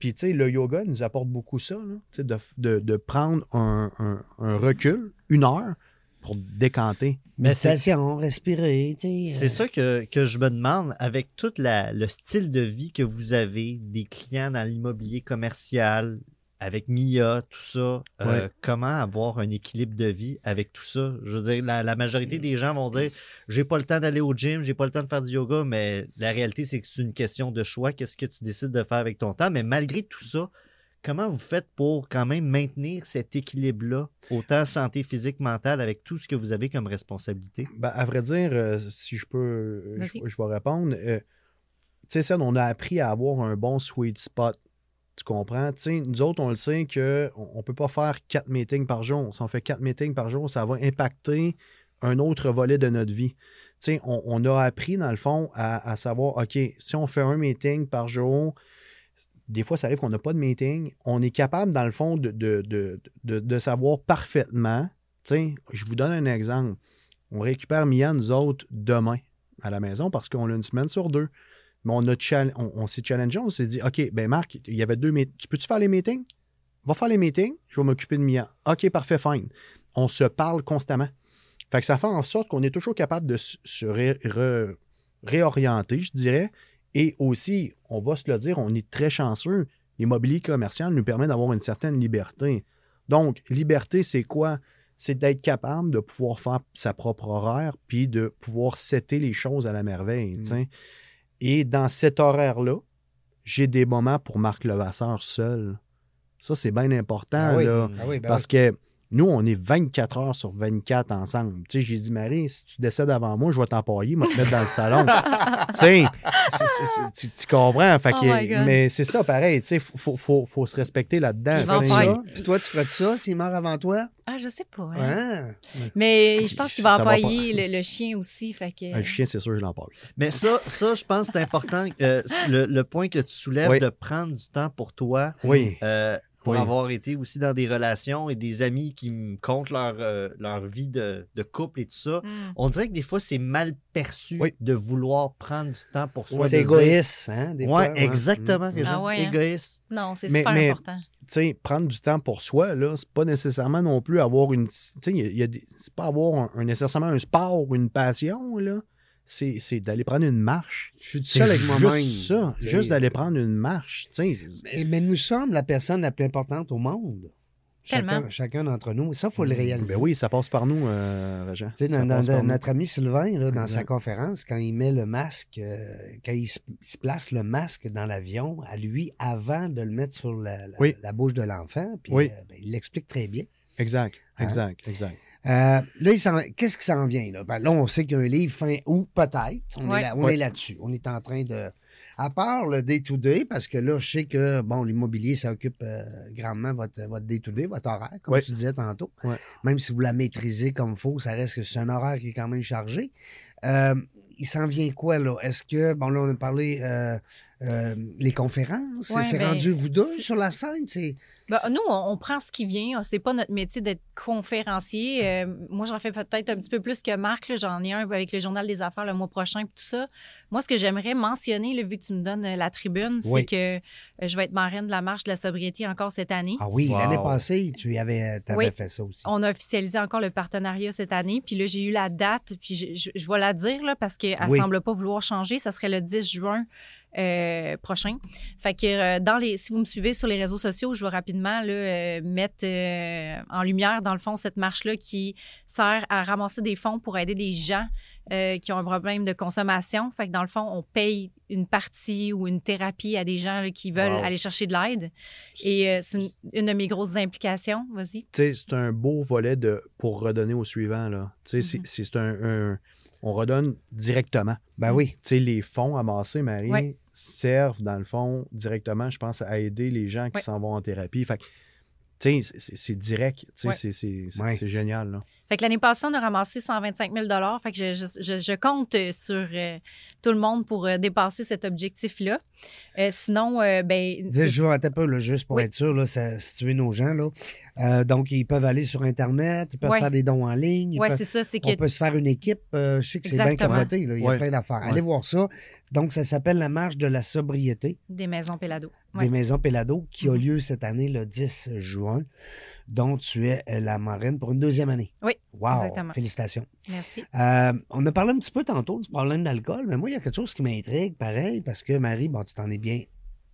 Puis, tu sais, le yoga nous apporte beaucoup ça, là, de, de- de prendre un, un- un recul, une heure, pour décanter. Mais Méditation, respirer, tu sais. C'est euh, ça que, que je me demande, avec tout la- le style de vie que vous avez, des clients dans l'immobilier commercial, avec Mia, tout ça, euh, comment avoir un équilibre de vie avec tout ça? Je veux dire, la, la majorité des gens vont dire j'ai pas le temps d'aller au gym, j'ai pas le temps de faire du yoga, mais la réalité, c'est que c'est une question de choix. Qu'est-ce que tu décides de faire avec ton temps? Mais malgré tout ça, comment vous faites pour quand même maintenir cet équilibre-là, autant santé physique, mentale, avec tout ce que vous avez comme responsabilité? Ben, à vrai dire, euh, si je peux, euh, je, vais répondre. euh, tu sais, on a appris à avoir un bon sweet spot. Tu comprends? Tu sais, nous autres, on le sait qu'on ne peut pas faire quatre meetings par jour. Si on fait quatre meetings par jour, ça va impacter un autre volet de notre vie. Tu sais, on, on a appris, dans le fond, à, à savoir, OK, si on fait un meeting par jour, des fois, ça arrive qu'on n'a pas de meeting. On est capable, dans le fond, de, de, de, de- savoir parfaitement. Sais, je vous donne un exemple. On récupère Mia, nous autres, demain à la maison parce qu'on a une semaine sur deux. Mais on, on, s'est challengé, on s'est dit, OK, ben Marc, il y avait deux meetings. Tu peux-tu faire les meetings? Va faire les meetings, je vais m'occuper de Mia. OK, parfait, fine. On se parle constamment. Fait que ça fait en sorte qu'on est toujours capable de se réorienter, je dirais. Et aussi, on va se le dire, on est très chanceux. L'immobilier commercial nous permet d'avoir une certaine liberté. Donc, liberté, c'est quoi? C'est d'être capable de pouvoir faire sa propre horaire puis de pouvoir setter les choses à la merveille. Et dans cet horaire-là, j'ai des moments pour Marc Levasseur seul. Ça, c'est bien important. Ah oui, là, ah oui, ben parce que nous, on est 24 heures sur 24 ensemble. Tu sais, j'ai dit, Marie, si tu décèdes avant moi, je vais t'empailler, je vais te mettre dans le salon. *laughs* tu sais, c'est- c'est- c'est- tu, tu comprends? Fait Oh mais c'est ça, pareil. Tu sais, faut, faut, faut, faut se respecter là-dedans. Puis toi, tu ferais ça s'il meurt avant toi? Ah, je sais pas. hein. Hein? Mais je pense qu'il va empailler le, le chien aussi. Fait que... Un chien, c'est sûr, je l'empaille. Mais ça, ça, je pense que c'est important. euh, le, le point que tu soulèves Oui. de prendre du temps pour toi, Oui. euh, pour Oui. avoir été aussi dans des relations et des amis qui me content leur, euh, leur vie de, de couple et tout ça. Mm. On dirait que des fois, c'est mal perçu Oui. de vouloir prendre du temps pour soi. c'est dire- égoïste, hein, des Ouais, fois, exactement, Mm. Ah ouais, hein? Égoïste. Non, c'est Mais- super mais- important. tu sais, prendre du temps pour soi, là, c'est pas nécessairement non plus avoir une. Tu sais, il y a- il y a des- c'est pas avoir un, un- nécessairement un sport ou une passion, là. C'est, c'est d'aller prendre une marche. Je suis tout seul avec moi-même. juste ça. Juste d'aller prendre une marche. Mais, mais nous sommes la personne la plus importante au monde. Chacun, Tellement. chacun d'entre nous. Ça, il faut le réaliser. Ben oui, ça passe par nous, euh, Régent. Tu sais, Ça dans- dans- par nous. notre ami Sylvain, là, dans sa conférence, quand il met le masque, euh, quand il se, il se place le masque dans l'avion, à lui, avant de le mettre sur la, la- Oui. la bouche de l'enfant, puis Oui. euh, ben, il l'explique très bien. Exact, Hein? exact, exact. Euh, là, il s'en- qu'est-ce qui s'en vient? Là? Ben, là, on sait qu'il y a un livre fin août, peut-être. On Ouais. est là- on Ouais. est là-dessus. On est en train de. À part le day-to-day, parce que là, je sais que bon, l'immobilier, ça occupe euh, grandement votre, votre day-to-day, votre horaire, comme Ouais. tu disais tantôt. Ouais. Même si vous la maîtrisez comme il faut, ça reste que c'est un horaire qui est quand même chargé. Euh, il s'en vient quoi, là? Est-ce que, bon, là, on a parlé euh, les conférences. Ouais, c'est ben, rendu vous deux sur la scène? C'est... Ben, nous, on, on prend ce qui vient. C'est pas notre métier d'être conférencier. Euh, moi, j'en fais peut-être un petit peu plus que Marc. là. J'en ai un avec le Journal des Affaires le mois prochain et tout ça. Moi, ce que j'aimerais mentionner, là, vu que tu me donnes euh, la tribune, Oui. c'est que euh, je vais être marraine de la marche de la sobriété encore cette année. Ah oui, Wow. l'année passée, tu avais, avais Oui. fait ça aussi. On a officialisé encore le partenariat cette année. Puis là, j'ai eu la date. Puis je, je- je vais la dire là, parce qu'elle Oui. semble pas vouloir changer. Ça serait le 10 juin euh, prochain. Fait que euh, dans les, si vous me suivez sur les réseaux sociaux, je vais rapidement là, euh, mettre en lumière, dans le fond, cette marche-là qui sert à ramasser des fonds pour aider des gens euh, qui ont un problème de consommation. Fait que dans le fond, on paye une partie ou une thérapie à des gens là, qui veulent Wow. aller chercher de l'aide. Et euh, c'est une, une de mes grosses implications. Vas-y. Tu sais, c'est un beau volet de, pour redonner au suivant. Là. Tu sais, c'est- Mhm. c'est, c'est un, un- On redonne directement. Ben oui. Tu sais, les fonds amassés, Marie, servent, dans le fond, directement, je pense, à aider les gens qui s'en vont en thérapie. Fait que, tu sais, c'est- direct. Tu sais, Ouais. c'est, Ouais. génial. Là. Fait que l'année passée, on a ramassé 125 000 Fait que je, je- compte sur euh, tout le monde pour euh, dépasser cet objectif-là. Euh, sinon, euh, ben. 10 c'est- jours, attends un peu, là, juste pour Oui. être sûr, là, ça, situer nos gens. Là. Euh, donc, ils peuvent aller sur Internet, ils peuvent Ouais. faire des dons en ligne. peuvent- c'est ça. C'est on que. peut se faire une équipe. euh, je sais que c'est bien capoté. Là, il y a Ouais. plein d'affaires. Ouais. Allez voir ça. Donc, ça s'appelle la marche de la sobriété Des maisons Pélado. Ouais. des maisons Pélado qui a Mhm. lieu cette année, le 10 juin, dont tu es euh, la marraine pour une deuxième année. Oui, Wow! exactement. Félicitations. Merci. Euh, on a parlé un petit peu tantôt du problème d'alcool, mais moi, il y a quelque chose qui m'intrigue, pareil, parce que Marie, bon, tu t'en es bien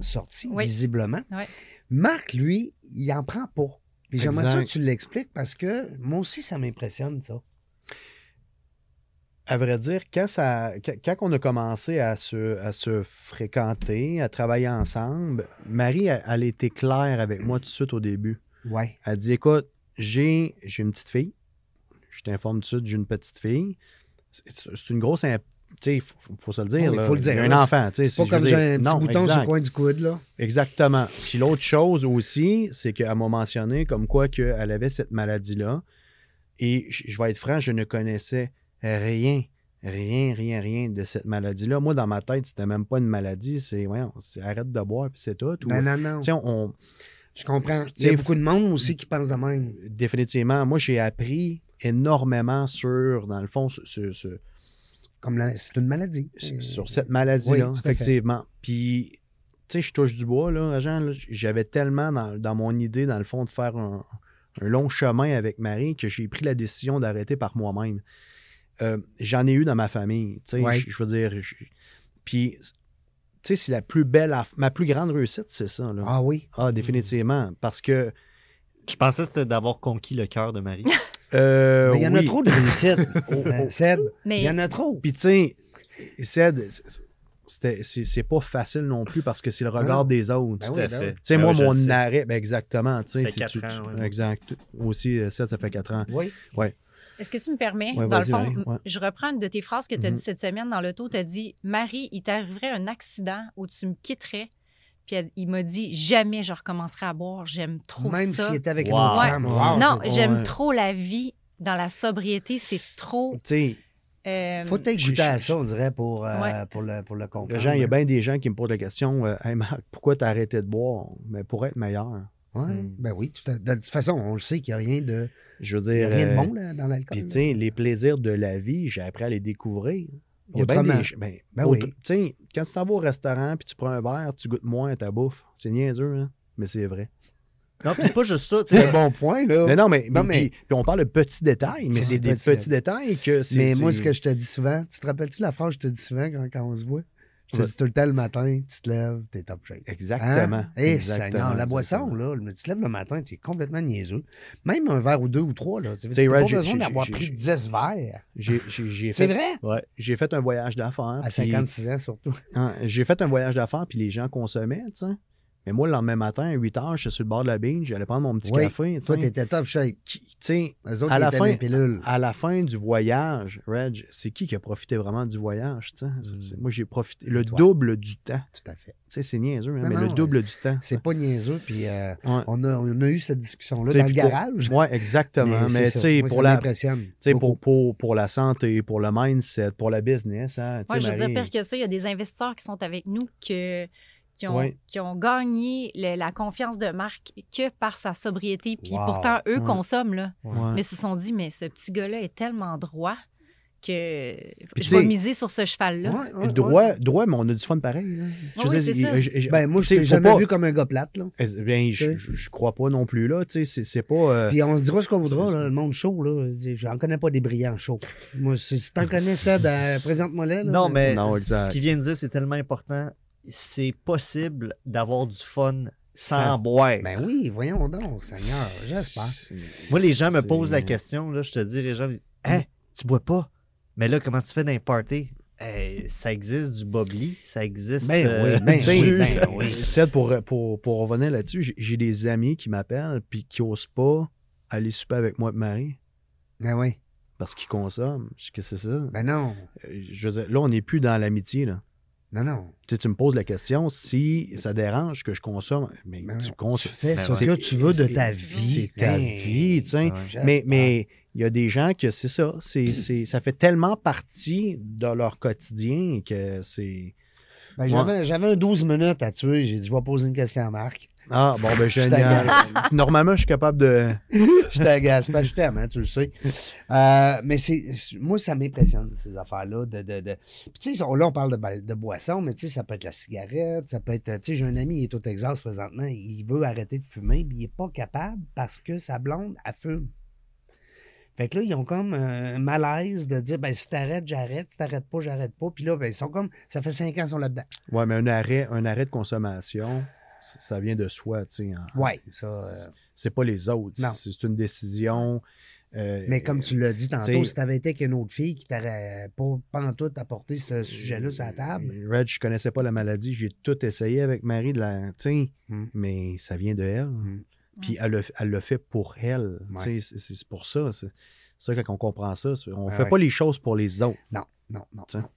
sortie, Oui. visiblement. Oui. Marc, lui, il en prend pas. Puis j'aimerais ça que tu l'expliques parce que moi aussi, ça m'impressionne, ça. À vrai dire, quand, ça, quand, quand on a commencé à se, à se fréquenter, à travailler ensemble, Marie, elle, elle était claire avec moi tout de suite au début. Ouais. Elle dit Écoute, j'ai j'ai une petite fille. Je t'informe tout de suite, j'ai une petite fille. C'est une grosse. imp- Tu sais, il faut, faut se le dire. Oui, là. faut le dire, Il un là. enfant. C'est pas comme j'ai un petit non, bouton sur le coin du coude, là. Exactement. Puis l'autre chose aussi, c'est qu'elle m'a mentionné comme quoi qu'elle avait cette maladie-là. Et je vais être franc, je ne connaissais rien, rien, rien, rien de cette maladie-là. Moi, dans ma tête, c'était même pas une maladie. C'est, c'est arrête de boire, puis c'est tout. Ou- Non, non, non. Tu sais, on, Je comprends. Il y a beaucoup de monde aussi qui pense de même. définitivement, moi, j'ai appris énormément sur, dans le fond, ce- ce- ce, Comme c'est une maladie. sur- cette maladie-là, oui, effectivement. Puis, tu sais, je touche du bois, là, agent. J'avais tellement dans, dans mon idée, dans le fond, de faire un, un long chemin avec Marie que j'ai pris la décision d'arrêter par moi-même. Euh, J'en ai eu dans ma famille, tu sais, Ouais. je veux dire. Puis, tu sais, c'est la plus belle, ma plus grande réussite, c'est ça, là. Ah oui. Ah, définitivement. Parce que. Je pensais que c'était d'avoir conquis le cœur de Marie. *laughs* euh, Mais il y en a trop de réussites. *laughs* Oh, Euh, oh. Ced, Mais il y en a trop. Puis, tu sais, Ced, c'est- c'était- c'est c'est pas facile non plus parce que c'est le regard non. des autres. Ben Tout oui, à ben oui. Tu sais, Ben moi, mon arrêt, ben exactement. Tu sais, Ça fait tu- quatre tu- ans, tu- ouais. Exact. Aussi, euh, 7, ça fait 4 ans. Oui. Est-ce que tu me permets, Ouais, dans le fond, ouais. je reprends une de tes phrases que tu as Mhm. dit cette semaine dans l'auto. Tu as dit Marie, il t'arriverait un accident où tu me quitterais. Puis elle- il m'a dit Jamais je recommencerai à boire. J'aime trop Même ça. s'il était avec Wow. une autre Ouais. femme. Wow, non, j'aime ouais. trop la vie dans la sobriété. C'est trop. Tu sais, euh, Faut peut-être goûter à ça, on dirait, pour, euh, Ouais. pour, le, pour le comprendre. les gens, il y a bien des gens qui me posent la question euh, Hey Marc, pourquoi t'as arrêté de boire Mais pour être meilleur. Ouais, Mm. ben oui, tout à- de toute façon, on le sait qu'il n'y a rien de, Je veux il y a dire. rien de euh, bon là, dans l'alcool. Puis, tu sais, les plaisirs de la vie, j'ai appris à les découvrir. Il y a bien Autrement. des- ben, Ben autre- oui. Quand tu t'en vas au restaurant puis tu prends un verre, tu goûtes moins à ta bouffe. C'est niaiseux, hein? Mais c'est vrai. Non, puis pas juste ça. C'est un *laughs* bon point, là. Mais non, mais, Non, mais- puis- puis on parle de petits détails, mais C'est c'est des petit. petits détails que c'est. Mais moi, c'est- ce que je te dis souvent, tu te rappelles-tu la phrase que je te dis souvent quand, quand on se voit? Ouais. dis tout le temps le matin, tu te lèves, t'es top shape. Exactement. Hein? Eh, exactement, Seigneur, la boisson, là, tu te lèves le matin, tu es complètement niaiseux. Même un verre ou deux ou trois, là. Tu n'as pas besoin d'avoir pris j'ai- 10 verres. C'est vrai? ouais, j'ai fait un voyage d'affaires. À puis- 56 ans, surtout. hein, j'ai fait un voyage d'affaires, puis les gens consommaient, tu sais. Mais moi, le lendemain matin, à 8 heures, je suis sur le bord de la binge, j'allais prendre mon petit Oui. café, tu Toi, t'étais top shape. Qui- Eux autres, À la fin- à la fin du voyage, Reg, c'est qui qui a profité vraiment du voyage, tu sais? C'est- Mm. c'est- Moi, j'ai profité le Toi. double du temps. Tout à fait. Tu sais, c'est niaiseux, hein, Non, mais non, le double du temps. C'est pas niaiseux, puis euh, Ouais. on, a, on a eu cette discussion-là dans le garage. Ouais, exactement. Mais, ça. tu sais, Moi, pour la, pour, pour, pour la santé, pour le mindset, pour la business, hein, Ouais, je veux dire, pire que ça, il y a des investisseurs qui sont avec nous que- qui, ont, Ouais. qui ont gagné le- la confiance de marque que par sa sobriété. Puis Wow. pourtant, eux Ouais. consomment, là. Ouais. Mais se sont dit, mais ce petit gars-là est tellement droit que Puis je vais miser sur ce cheval-là. Ouais, ouais, droit, ouais. droit, mais on a du fun pareil. là. Je oui, Ben, moi, je t'ai jamais pas- vu comme un gars plate, là. Eh bien, je, je, je crois pas non plus, là. Tu sais, c'est- c'est pas. euh, Puis on se dira ce qu'on voudra, là, le monde chaud, là. J'en connais pas des brillants chauds. Moi, si t'en connais ça, dans- présente-moi là. là. Non, mais Non, ce exact. qu'il vient de dire, c'est tellement important. C'est possible d'avoir du fun sans boire. Ben oui, voyons donc, Seigneur, j'espère. Moi, les gens me posent la question, là, je te dis, les gens, hein, tu bois pas? Mais là, comment tu fais dans les parties? Eh, ça existe du bubbly, ça existe. Ben euh, *laughs* oui, ben du oui, jus, ben ça- oui. Seth, pour, pour, pour revenir là-dessus, j'ai- des amis qui m'appellent puis qui osent pas aller souper avec moi et Marie Ben oui. parce qu'ils consomment. Je dis, Qu'est-ce que c'est ça? Ben non. Euh, Je veux dire, là, on n'est plus dans l'amitié. là. Non, non. Tu sais, tu me poses la question si ça dérange que je consomme. Mais Ben tu non. Tu consommes. fais Ben ce que tu veux de ta vie. C'est ta Ben, vie, tu sais. Ouais. Mais mais il y a des gens que c'est ça. C'est, *clears throat* c'est, ça fait tellement partie de leur quotidien que c'est. Ben, j'avais, j'avais un 12 minutes à tuer. J'ai dit, je vais poser une question à Marc. Ah, bon, ben *laughs* génial. Normalement, je suis capable de. *laughs* je t'agace. Ben, je t'aime, hein, tu le sais. Euh, mais c'est, moi, ça m'impressionne, ces affaires-là. De, de, de... Puis, tu sais, là, on parle de, boisson, mais tu sais, ça peut être la cigarette, ça peut être. Tu sais, j'ai un ami, il est au Texas présentement, il veut arrêter de fumer, puis il n'est pas capable parce que sa blonde, elle fume. Fait que là, ils ont comme un malaise de dire, ben, si t'arrêtes, j'arrête. Si t'arrêtes pas, j'arrête pas. Puis là, ben, ils sont comme, ça fait cinq ans qu'ils sont là-dedans. Ouais, mais un arrêt, un arrêt de consommation, ça vient de soi, tu sais. ça. euh, C'est pas les autres. Non. C'est une décision. euh, Mais comme tu l'as dit tantôt, si t'avais été avec une autre fille qui t'aurait pas pantoute apporté ce sujet-là sur la table. Euh, Reg, je connaissais pas la maladie. J'ai tout essayé avec Marie, de la, tu sais, Mm. mais ça vient de elle. Mm. Puis elle le, elle le fait pour elle. Ouais. Tu sais, C'est pour ça. C'est ça quand on comprend ça. On Ah fait ouais. pas les choses pour les autres. Non, non, non. Non.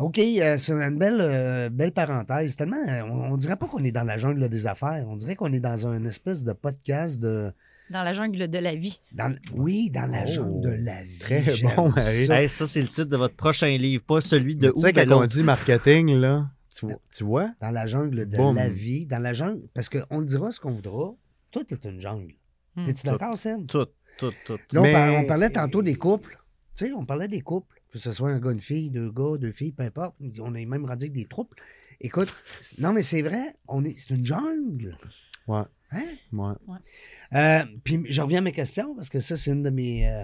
Ah, OK, euh, c'est une belle, euh, belle parenthèse. Tellement, euh, on, on dirait pas qu'on est dans la jungle des affaires. On dirait qu'on est dans un espèce de podcast de. Dans la jungle de la vie. dans- oui, dans la Oh, jungle de la vie. très bon, Marie. ça. Hey, ça, c'est le titre de votre prochain livre, pas celui de Mais Tu où, sais, quand on dit marketing, là, tu, vois- tu vois? Dans la jungle de la vie. Dans la jungle. Parce qu'on dira ce qu'on voudra. Tout est une jungle. Hmm. T'es-tu d'accord, Sam? Tout, tout, tout. Là, on, Mais- par- on parlait tantôt des couples. Tu sais, on parlait des couples. Que ce soit un gars, une fille, deux gars, deux filles, peu importe. On est même rendu avec des troupes. Écoute, non, mais c'est vrai, on est, c'est une jungle. Ouais. Hein? Ouais. Euh, puis je reviens à mes questions, parce que ça, c'est une de mes, euh,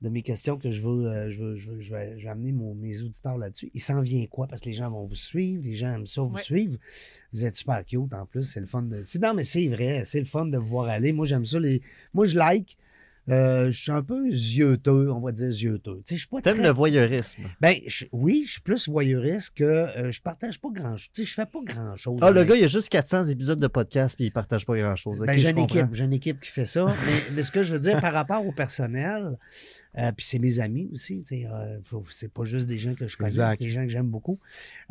de mes questions que je veux, euh, je veux, je veux- je vais, je vais amener mon- mes auditeurs là-dessus. Il s'en vient quoi? Parce que les gens vont vous suivre, les gens aiment ça vous Ouais. suivre. Vous êtes super cute en plus, c'est le fun de. c'est- Non, mais c'est vrai, c'est le fun de vous voir aller. Moi, j'aime ça. Les... Moi, je like. Euh, je suis un peu yeux-teux, on va dire yeux-teux. Tu sais, je suis pas T'aimes très- le voyeurisme. Ben, je- oui, je suis plus voyeuriste que euh, je partage pas grand-chose. Tu sais, je fais pas grand-chose. Ah, le gars, il y a juste 400 épisodes de podcast puis il partage pas grand-chose. ben, j'ai une équipe, j'ai une équipe qui fait ça. mais, mais ce que je veux dire par rapport au personnel, euh, puis c'est mes amis aussi, tu sais, euh, c'est pas juste des gens que je connais, c'est des gens que j'aime beaucoup.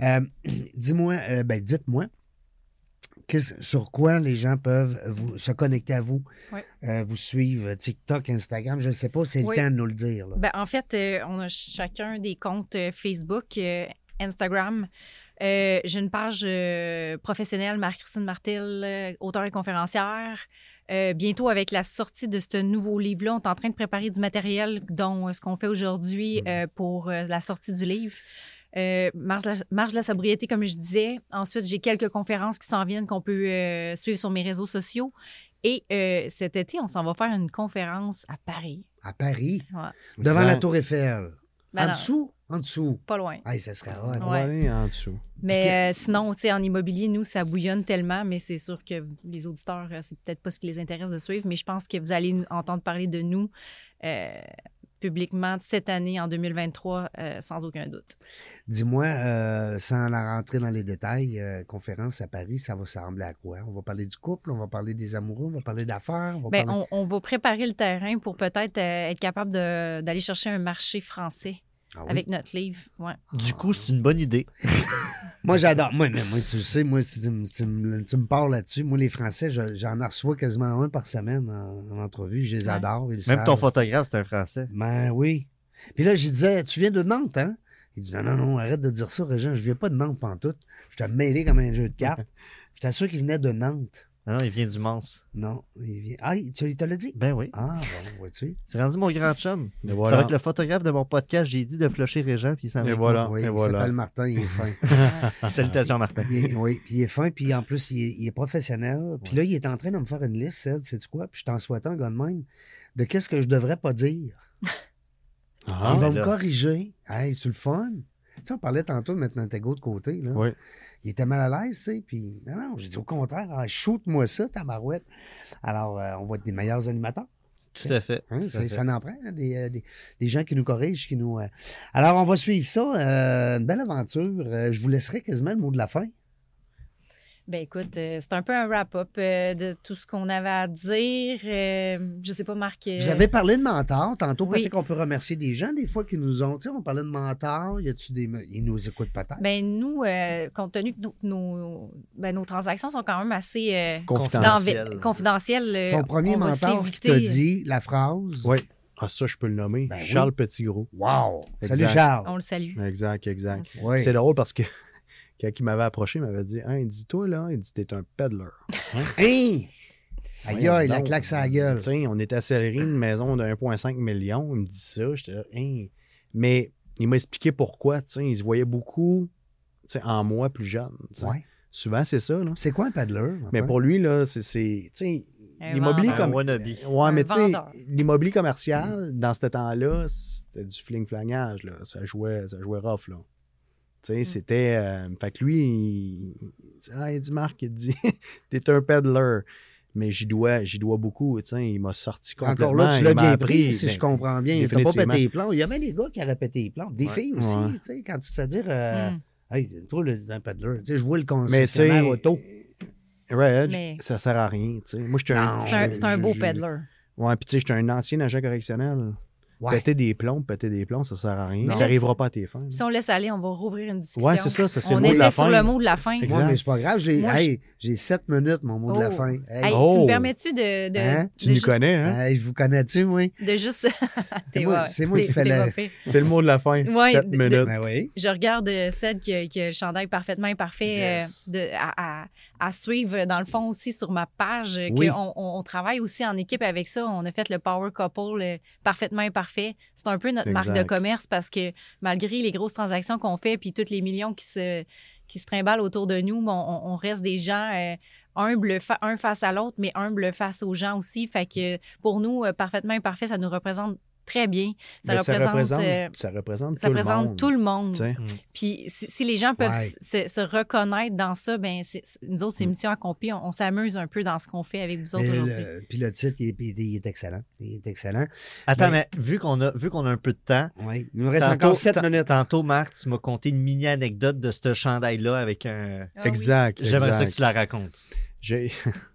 Euh, *clears throat* dis-moi, ben, dites-moi, sur quoi les gens peuvent vous, se connecter à vous, euh, vous suivre, TikTok, Instagram, je ne sais pas, c'est Oui. le temps de nous le dire. là. Ben, en fait, euh, on a chacun des comptes euh, Facebook, Instagram. J'ai une page professionnelle, Marie-Christine Martel, auteure et conférencière. Euh, bientôt, avec la sortie de ce nouveau livre-là, on est en train de préparer du matériel, dont euh, ce qu'on fait aujourd'hui euh, pour la sortie du livre. Euh, marche, de la, marche de la sobriété, comme je disais. Ensuite, j'ai quelques conférences qui s'en viennent qu'on peut euh, suivre sur mes réseaux sociaux. Et euh, cet été, on s'en va faire une conférence à Paris. À Paris, Ouais. devant la Tour Eiffel. Ben en non, dessous? En dessous. pas loin. Hey, ça serait aller en dessous. Mais euh, sinon, tu sais, en immobilier, nous, ça bouillonne tellement, mais c'est sûr que les auditeurs, c'est peut-être pas ce qui les intéresse de suivre, mais je pense que vous allez entendre parler de nous euh, publiquement cette année, en 2023, euh, sans aucun doute. Dis-moi, euh, sans la rentrer dans les détails, euh, conférence à Paris, ça va ressembler à quoi? On va parler du couple, on va parler des amoureux, on va parler d'affaires. On va Ben, parler... on, on va préparer le terrain pour peut-être euh, être capable d'aller chercher un marché français Ah oui? avec notre livre. Ouais. Du coup, c'est une bonne idée. *laughs* Moi, j'adore. Moi, mais moi, tu le sais, moi, si tu, me- tu me- tu me parles là-dessus, moi, les Français, je- j'en reçois quasiment un par semaine en, en entrevue. Je les Ouais. adore. Ils Même savent. ton photographe, c'est un Français. Ben oui. Puis là, je disais, tu viens de Nantes, hein? Il dit, non, non, non, arrête de dire ça, Régent. Je viens pas de Nantes pantoute. Je t'ai mêlé comme un jeu de cartes. *laughs* Je t'assure qu'il venait de Nantes. Ah non, il vient du Mans. Non, il vient. Ah, il- tu te l'a dit? Ben oui. Ah, bon, vois-tu? *laughs* C'est rendu mon grand chum. Et Ça voilà. va être le photographe de mon podcast. J'ai dit de flusher Régent, puis il s'en Et voilà. Oui, et il voilà. s'appelle Martin, il est fin. *laughs* *laughs* Salutations, Martin. Il oui, puis il est fin, puis en plus, il est, il est professionnel. Puis là, il est en train de me faire une liste, Ced, sais-tu quoi? Puis je t'en souhaite un gars de même, de qu'est-ce que je devrais pas dire. Ah, il va ben me corriger. Hey, c'est le fun. Tu sais, on parlait tantôt de mettre ego de côté. Là. Oui. Il était mal à l'aise, tu sais. Puis, non, non, j'ai dit au contraire, ah, shoot-moi ça, ta marouette. Alors, euh, on va être des meilleurs animateurs. Tout à fait. Hein, Tout ça, fait. ça en prend, hein, des, euh, des- des gens qui nous corrigent, qui nous. euh. Alors, on va suivre ça. euh, une belle aventure. Je vous laisserai quasiment le mot de la fin. Ben écoute, euh, c'est un peu un wrap-up euh, de tout ce qu'on avait à dire. Euh, je sais pas, Marc. euh, Vous avez parlé de mentors. Tantôt, Oui. peut-être qu'on peut remercier des gens, des fois, qui nous ont. Tu sais, on parlait de mentors. Y a-tu des. Ils nous écoutent peut-être? Ben nous, euh, compte tenu que nos, nos, ben, nos transactions sont quand même assez euh, confidentielles, euh, Ton premier mentor qui t'a dit la phrase? Oui. Ah, ça, je peux le nommer. Ben oui. Charles Petit-Gros. Wow! Salut. Charles. On le salue. Exact, exact. Oui. C'est drôle parce que quand il m'avait approché, il m'avait dit Hein, il dit, toi, là, il dit, t'es un peddler. *laughs* Hein? Aïe, Voyons aïe, la donc. claque la gueule. Sais, on était à Céleri, une maison de 1,5 million. Il me dit ça. J'étais là, Hein. Mais il m'a expliqué pourquoi. Tu sais, il se voyait beaucoup tu sais, en moi plus jeune. Ouais. Souvent, c'est ça. Là. C'est quoi un paddler? Mais pour lui, là, c'est. c'est- L'immobilier comme. Ouais, Un mais tu sais, vendeur. l'immobilier commercial, dans ce temps-là, c'était du fling-flangage, là. Ça jouait, ça jouait rough, là. Tu sais, c'était. euh, fait que lui, il, il dit, ah, il dit, Marc, il dit, *laughs* t'es un peddler. Mais j'y dois, j'y dois beaucoup, tu sais. Il m'a sorti complètement. Encore là, tu il l'as bien appris, pris, si ben, je comprends bien. T'as pas définitivement. pété les plombs. Il y a même des gars qui auraient pété les plombs. Des Ouais. filles aussi, Ouais. tu sais, quand tu te fais dire, euh, Mm. hey, toi, le- un. Tu sais, je vois le Mais tu concessionnaire sais, auto. Reg, Mais- ça sert à rien, tu sais. Moi, un. Non. C'est un, c'est un beau je- peddler. Ouais, puis tu sais, j'étais un ancien agent correctionnel. Ouais. Péter des plombs, péter des plombs, ça sert à rien. Tu n'arriveras pas à tes fins. Si on laisse aller, on va rouvrir une discussion. Ouais, c'est ça, ça, c'est on le mot de la était sur fin. le mot de la fin. Exact. Moi, mais c'est pas grave. J'ai hey, j'ai sept minutes, mon mot de la Oh. fin. Hey, Hey, Oh. Tu me permets-tu de, de, Hein? Tu de nous juste- connais, hein? hey, je vous connais-tu, moi? de juste. Moi- c'est moi *laughs* qui fais la-. C'est le mot de la fin. Ouais, 7 de- minutes. Ben oui. Je regarde euh, Ced qui a, qui a le chandail parfaitement imparfait Yes. euh, de, à, à- suivre, dans le fond, aussi sur ma page. euh, Oui. qu'on- on, on travaille aussi en équipe avec ça. On a fait le Power Couple euh, parfaitement imparfait. C'est un peu notre marque de commerce parce que malgré les grosses transactions qu'on fait puis tous les millions qui se, qui se trimballent autour de nous, bon, on, on reste des gens euh, humbles fa- un face à l'autre, mais humbles face aux gens aussi. Fait que pour nous, euh, parfaitement imparfait, ça nous représente très bien. Ça Mais représente, euh, ça représente ça tout le représente monde. tout le monde. Sais. Puis si, si les gens peuvent Ouais. se, se reconnaître dans ça, ben c'est- c'est- nous autres, c'est mission accomplie. On, on s'amuse un peu dans ce qu'on fait avec vous autres Mais aujourd'hui. le- Puis le titre, il est, il est excellent. Il est excellent. Attends, Mais- mais vu qu'on a, vu qu'on a un peu de temps. Il nous reste tantôt, encore sept ta- minutes. tantôt, Marc, tu m'as conté une mini anecdote de ce chandail-là avec un. Ah oui. Exact. J'aimerais ça que tu la racontes. J'ai- *laughs*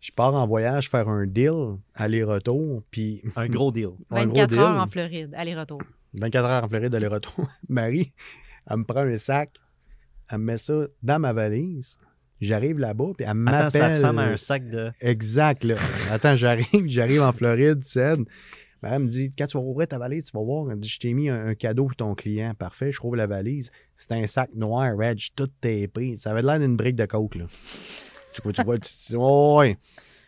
Je pars en voyage faire un deal, aller-retour, puis Un gros deal. *laughs* un gros 24 deal. heures en Floride, aller-retour. 24 heures en Floride, aller-retour. *laughs* Marie, elle me prend un sac, elle me met ça dans ma valise. J'arrive là-bas, puis elle Attends, m'appelle. ça ressemble à un sac de. Exact, là. Attends, j'arrive, *laughs* j'arrive en Floride, Ced. Ben, elle me dit, quand tu vas ouvrir ta valise, tu vas voir. Elle dit, je t'ai mis un, un cadeau pour ton client. Parfait, je trouve la valise. C'est un sac noir, Reg, tout tapé. Ça avait l'air d'une brique de coke, là. Tu vois, tu vois, tu dis, oh, ouais.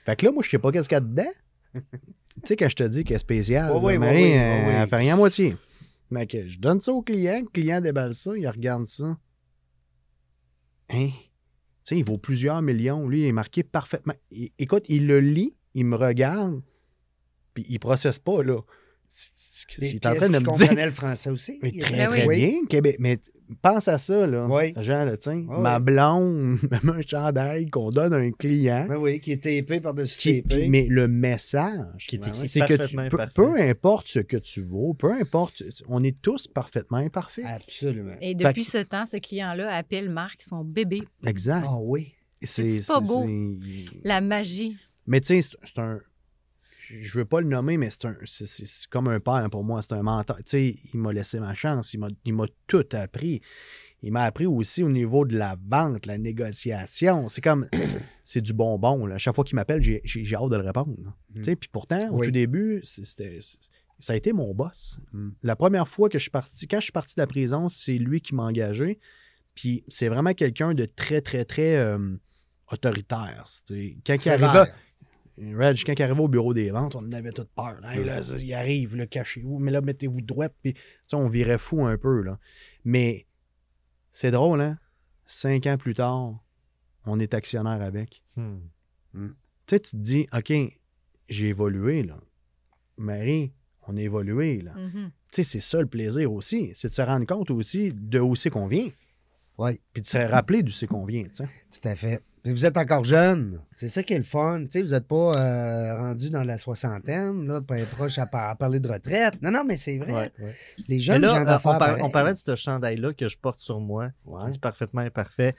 Fait que là, moi, je sais pas qu'est-ce qu'il y a dedans. tu sais, quand je te dis qu'elle est spéciale, Oui, oui, oui, oui, elle, fait rien à moitié. Mais que je donne ça au client, le client déballe ça, il regarde ça. Hein? Tu sais, il vaut plusieurs millions. Lui, il est marqué parfaitement. Il- écoute, il le lit, il me regarde, puis il processe pas, là. Mais Il est en train de me dire. le français aussi? Mais très, très oui. bien, Québec. Mais pense à ça, là. Oui. Jean, là, tiens, Oui, ma blonde, *laughs* même un chandail qu'on donne à un client. Ben oui, qui est tapé par-dessus qui- mais le message, Qui est Ben écrit c'est que tu, peu, peu importe ce que tu vaux, peu importe, on est tous parfaitement imparfaits. Absolument. Et depuis ce temps, ce client-là appelle Marc son bébé. Exact. Ah oui. c'est pas beau? La magie. Mais tu sais, c'est- c'est un. Je veux pas le nommer, mais c'est un. c'est- comme un père pour moi. C'est un mentor. Tu sais, il m'a laissé ma chance. Il m'a- Il m'a tout appris. Il m'a appris aussi au niveau de la vente, la négociation. C'est comme. *coughs* c'est du bonbon. Là. À chaque fois qu'il m'appelle, j'ai j'ai- j'ai hâte de le répondre. là. Tu sais, Puis pourtant, au Oui. tout début, c'était. Ça a été mon boss. Mm. La première fois que je suis parti, quand je suis parti de la prison, c'est lui qui m'a engagé. Puis c'est vraiment quelqu'un de très, très, très euh, autoritaire. Quand il arrivait, Reg, quand il arrivait au bureau des ventes, on en avait toute peur. Hey, là, ça, il arrive, là, cachez-vous, mais là, mettez-vous droite. Puis, tu sais, on virait fou un peu. Là. Mais c'est drôle, hein? Cinq ans plus tard, on est actionnaire avec. Hmm. Tu sais, tu te dis, OK, j'ai évolué, là. Marie, on a évolué, là. Mhm. Tu sais, c'est ça le plaisir aussi. C'est de se rendre compte aussi de où c'est qu'on vient. Oui, Puis de se rappeler d'où c'est qu'on vient, tu sais. tout à fait. Mais vous êtes encore jeune. C'est ça qui est le fun. Tu sais, vous n'êtes pas euh, rendu dans la soixantaine, là, pas proche à, par- à parler de retraite. Non, non, mais c'est vrai. Ouais. C'est des Mais jeunes là, gens euh, on, par- on parlait de ce chandail-là que je porte sur moi. Ouais. qui dit parfaitement imparfait.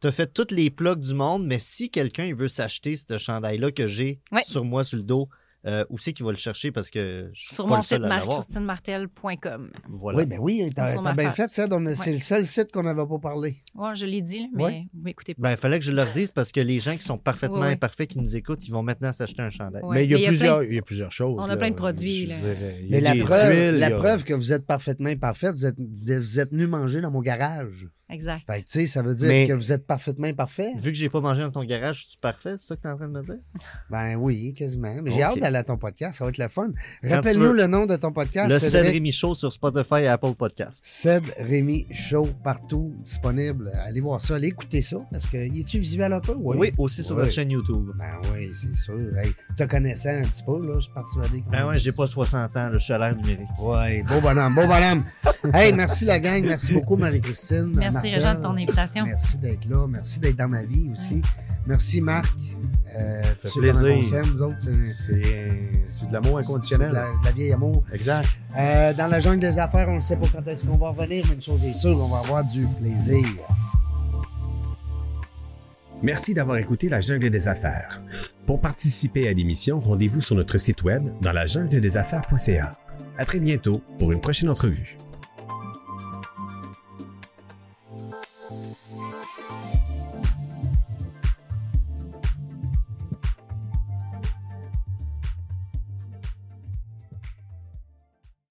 Tu as fait toutes les plugs du monde, mais si quelqu'un veut s'acheter ce chandail-là que j'ai Ouais. sur moi, sur le dos, euh, où c'est qu'il va le chercher parce que je suis Sur pas mon le seul site à l'avoir. marc-christinemartel.com. Voilà. Oui, ben oui, t'as bien fait, ça. C'est Ouais. le seul site qu'on n'avait pas parlé. Ouais, je l'ai dit, mais Ouais. vous m'écoutez pas. Ben, il fallait que je leur dise parce que les gens qui sont parfaitement Ouais, ouais. imparfaits qui nous écoutent, ils vont maintenant s'acheter un chandail. Ouais. Mais il y a, Mais plusieurs, plein- il y a plusieurs choses. On a là. plein de produits, là. Mais la des preuve, huiles, la a- preuve que vous êtes parfaitement imparfait, vous êtes, vous êtes venu manger dans mon garage. Exact. Fait tu sais, ça veut dire Mais- que vous êtes parfaitement imparfait. Vu que j'ai pas mangé dans ton garage, je suis parfait, c'est ça que tu es en train de me dire? *laughs* Ben oui, quasiment. Mais j'ai hâte d'aller à ton podcast, ça va être le fun. Rappelle-nous le nom de ton podcast. le Cédric. Cédric Michaud sur Spotify et Apple Podcast. Ced Rémi Show partout disponible. Allez voir ça, allez écouter ça parce que y est-tu visuel un peu? Oui, aussi sur Oui. notre chaîne YouTube. Ben oui, c'est sûr. Hey, te connaissant un petit peu, là, je suis persuadé Ben ouais, j'ai pas 60 ans, là, je suis à l'ère numérique. Ouais, beau bonhomme, beau bonhomme. *laughs* hey, merci la gang, merci beaucoup Marie-Christine. Merci, Martel. Réjean, de ton invitation. Merci d'être là, merci d'être dans ma vie aussi. Merci Marc. Euh, Ça fait plaisir. nous autres. c'est- de l'amour c'est inconditionnel. de la, de la vieille amour. Exact. Euh, dans la jungle des affaires, on ne sait pas quand est-ce qu'on va revenir, mais une chose est sûre, on va avoir du plaisir. Merci d'avoir écouté La Jungle des Affaires. Pour participer à l'émission, rendez-vous sur notre site web dans la jungle des affaires.ca. À très bientôt pour une prochaine entrevue.